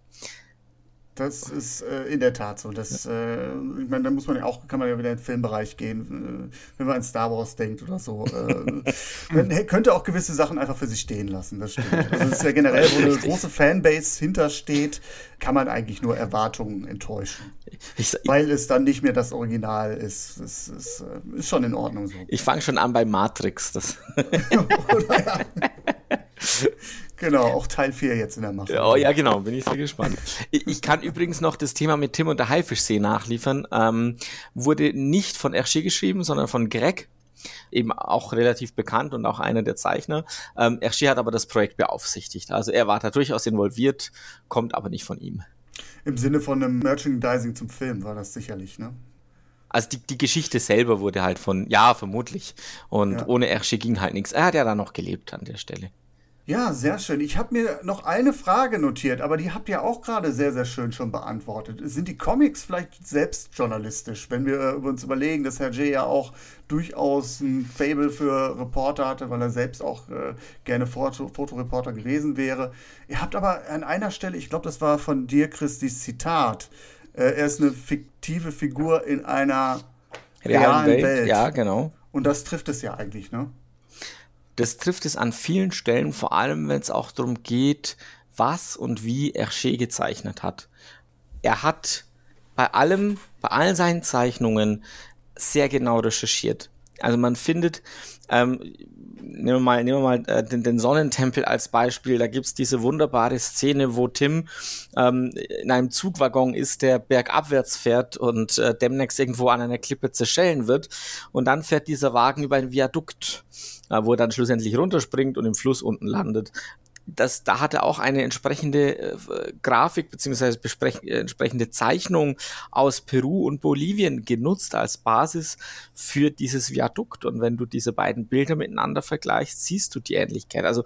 Das ist äh, in der Tat so. Das, äh, ich meine, da muss man ja auch, kann man ja wieder in den Filmbereich gehen, äh, wenn man an Star Wars denkt oder so. Äh, man könnte auch gewisse Sachen einfach für sich stehen lassen, das stimmt. Also das ist ja generell, wo eine große Fanbase hintersteht, kann man eigentlich nur Erwartungen enttäuschen. Ich, weil es dann nicht mehr das Original ist. Das ist, äh, ist schon in Ordnung so. Ich fange schon an bei Matrix. Das oder ja. Genau, auch Teil 4 jetzt in der Mache. Oh ja, genau, bin ich sehr gespannt. Ich kann übrigens noch das Thema mit Tim und der Haifischsee nachliefern. Ähm, wurde nicht von Hergé geschrieben, sondern von Greg, eben auch relativ bekannt und auch einer der Zeichner. Ähm, Hergé hat aber das Projekt beaufsichtigt. Also er war da durchaus involviert, kommt aber nicht von ihm. Im Sinne von einem Merchandising zum Film war das sicherlich, ne? Also die, die Geschichte selber wurde halt von, ja, vermutlich. Und ja. ohne Hergé ging halt nichts. Er hat ja da noch gelebt an der Stelle. Ja, sehr schön. Ich habe mir noch eine Frage notiert, aber die habt ihr auch gerade sehr, sehr schön schon beantwortet. Sind die Comics vielleicht selbst journalistisch, wenn wir äh, uns überlegen, dass Herr J ja auch durchaus ein Fable für Reporter hatte, weil er selbst auch äh, gerne Foto Fotoreporter gewesen wäre. Ihr habt aber an einer Stelle, ich glaube, das war von dir, Christis Zitat, äh, er ist eine fiktive Figur in einer realen, realen Welt. Welt. Ja, genau. Und das trifft es ja eigentlich, ne? Das trifft es an vielen Stellen, vor allem wenn es auch darum geht, was und wie Hergé gezeichnet hat. Er hat bei allem, bei all seinen Zeichnungen sehr genau recherchiert. Also man findet, ähm, nehmen wir mal, nehmen wir mal äh, den, den Sonnentempel als Beispiel. Da gibt's diese wunderbare Szene, wo Tim ähm, in einem Zugwaggon ist, der bergabwärts fährt und äh, demnächst irgendwo an einer Klippe zerschellen wird. Und dann fährt dieser Wagen über ein Viadukt, wo er dann schlussendlich runterspringt und im Fluss unten landet das, da hat er auch eine entsprechende äh, Grafik beziehungsweise äh, entsprechende Zeichnung aus Peru und Bolivien genutzt als Basis für dieses Viadukt. Und wenn du diese beiden Bilder miteinander vergleichst, siehst du die Ähnlichkeit. Also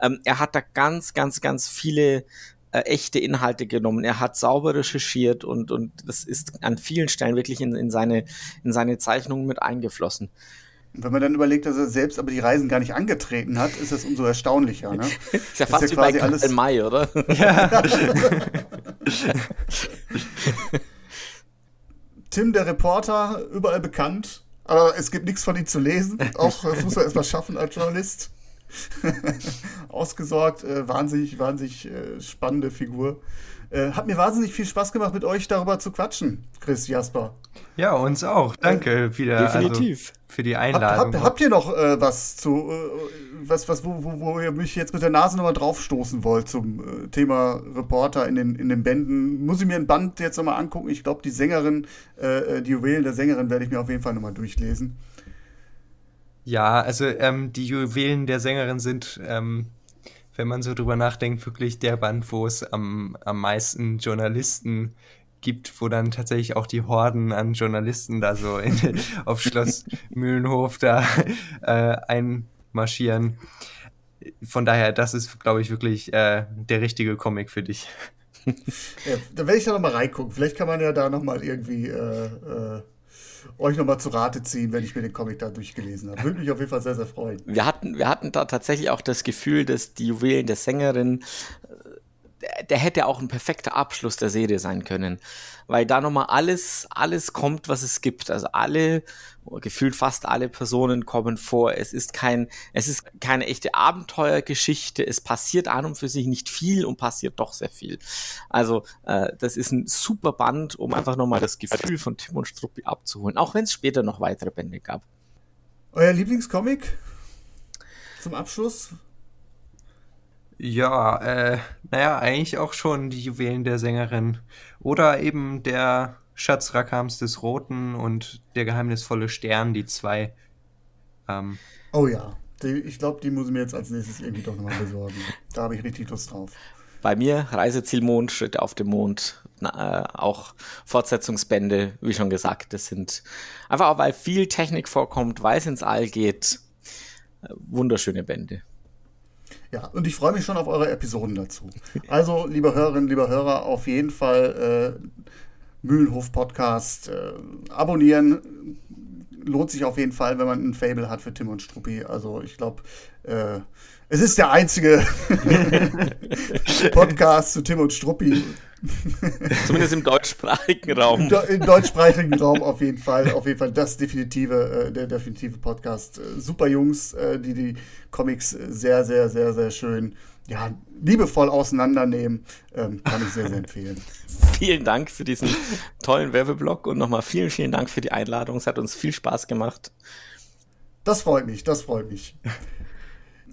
ähm, er hat da ganz, ganz, ganz viele äh, echte Inhalte genommen. Er hat sauber recherchiert und, und das ist an vielen Stellen wirklich in, in, seine, in seine Zeichnungen mit eingeflossen. Wenn man dann überlegt, dass er selbst aber die Reisen gar nicht angetreten hat, ist das umso erstaunlicher. Ne? ist ja fast ist ja wie bei alles im Mai, oder? Ja. Tim, der Reporter, überall bekannt, aber es gibt nichts von ihm zu lesen. Auch das muss er erstmal schaffen als Journalist. Ausgesorgt, äh, wahnsinnig, wahnsinnig äh, spannende Figur. Äh, hat mir wahnsinnig viel Spaß gemacht, mit euch darüber zu quatschen, Chris Jasper. Ja, uns auch. Danke wieder. Definitiv. Also, für die Einladung. Hab, hab, habt ihr noch äh, was zu, äh, was, was, wo, wo, wo ihr mich jetzt mit der Nase nochmal draufstoßen wollt zum äh, Thema Reporter in den, in den Bänden? Muss ich mir ein Band jetzt nochmal angucken? Ich glaube, die Sängerin, äh, die Juwelen der Sängerin werde ich mir auf jeden Fall nochmal durchlesen. Ja, also ähm, die Juwelen der Sängerin sind ähm, wenn man so drüber nachdenkt, wirklich der Band, wo es am, am meisten Journalisten gibt, wo dann tatsächlich auch die Horden an Journalisten da so in, auf Schloss Mühlenhof da äh, einmarschieren. Von daher, das ist, glaube ich, wirklich äh, der richtige Comic für dich. Ja, da werde ich da nochmal reingucken. Vielleicht kann man ja da nochmal irgendwie äh, äh euch nochmal zu Rate ziehen, wenn ich mir den Comic da durchgelesen habe. Würde mich auf jeden Fall sehr, sehr freuen. Wir hatten, wir hatten da tatsächlich auch das Gefühl, dass die Juwelen der Sängerin der, hätte auch ein perfekter Abschluss der Serie sein können, weil da nochmal alles, alles kommt, was es gibt. Also alle, gefühlt fast alle Personen kommen vor. Es ist kein, es ist keine echte Abenteuergeschichte. Es passiert an und für sich nicht viel und passiert doch sehr viel. Also äh, das ist ein super Band, um einfach nochmal das Gefühl von Tim und Struppi abzuholen, auch wenn es später noch weitere Bände gab. Euer Lieblingscomic zum Abschluss? Ja, äh, naja, eigentlich auch schon die Juwelen der Sängerin. Oder eben der Schatz Rakams des Roten und der geheimnisvolle Stern, die zwei. Ähm, oh ja, die, ich glaube, die muss ich mir jetzt als nächstes irgendwie doch nochmal besorgen. Da habe ich richtig Lust drauf. Bei mir Reiseziel Mond, Schritte auf dem Mond, na, äh, auch Fortsetzungsbände, wie schon gesagt. Das sind einfach auch, weil viel Technik vorkommt, weil es ins All geht. Äh, wunderschöne Bände. Ja, und ich freue mich schon auf eure Episoden dazu. Also, liebe Hörerinnen, liebe Hörer, auf jeden Fall äh, Mühlenhof Podcast äh, abonnieren. Lohnt sich auf jeden Fall, wenn man ein Fable hat für Tim und Struppi. Also, ich glaube, äh, es ist der einzige Podcast zu Tim und Struppi. Zumindest im deutschsprachigen Raum. Im, Im, deutschsprachigen Raum auf jeden Fall. Auf jeden Fall das definitive, äh, der definitive Podcast. Äh, super Jungs, äh, die die Comics sehr, sehr, sehr, sehr schön, ja, liebevoll auseinandernehmen. Ähm, kann ich sehr, sehr empfehlen. Vielen Dank für diesen tollen Werbeblock und nochmal vielen, vielen Dank für die Einladung. Es hat uns viel Spaß gemacht. Das freut mich, das freut mich.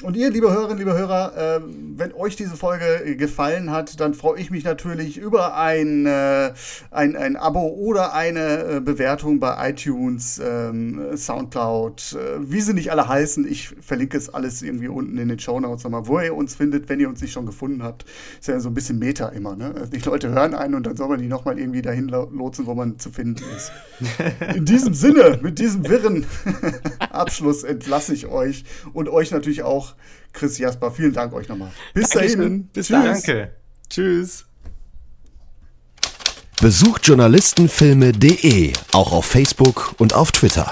Und ihr, liebe Hörerinnen, liebe Hörer, äh, wenn euch diese Folge gefallen hat, dann freue ich mich natürlich über ein, äh, ein, ein Abo oder eine äh, Bewertung bei iTunes, ähm, Soundcloud, äh, wie sie nicht alle heißen. Ich verlinke es alles irgendwie unten in den Show Notes nochmal, wo ihr uns findet, wenn ihr uns nicht schon gefunden habt. Ist ja so ein bisschen Meta immer. Ne? Also die Leute hören einen und dann soll man die nochmal irgendwie dahin lotsen, wo man zu finden ist. In diesem Sinne, mit diesem wirren Abschluss entlasse ich euch und euch natürlich auch Chris Jasper. Vielen Dank euch nochmal. Bis Dankeschön. dahin. Bis Tschüss. Danke. Tschüss. Besucht journalistenfilme.de auch auf Facebook und auf Twitter.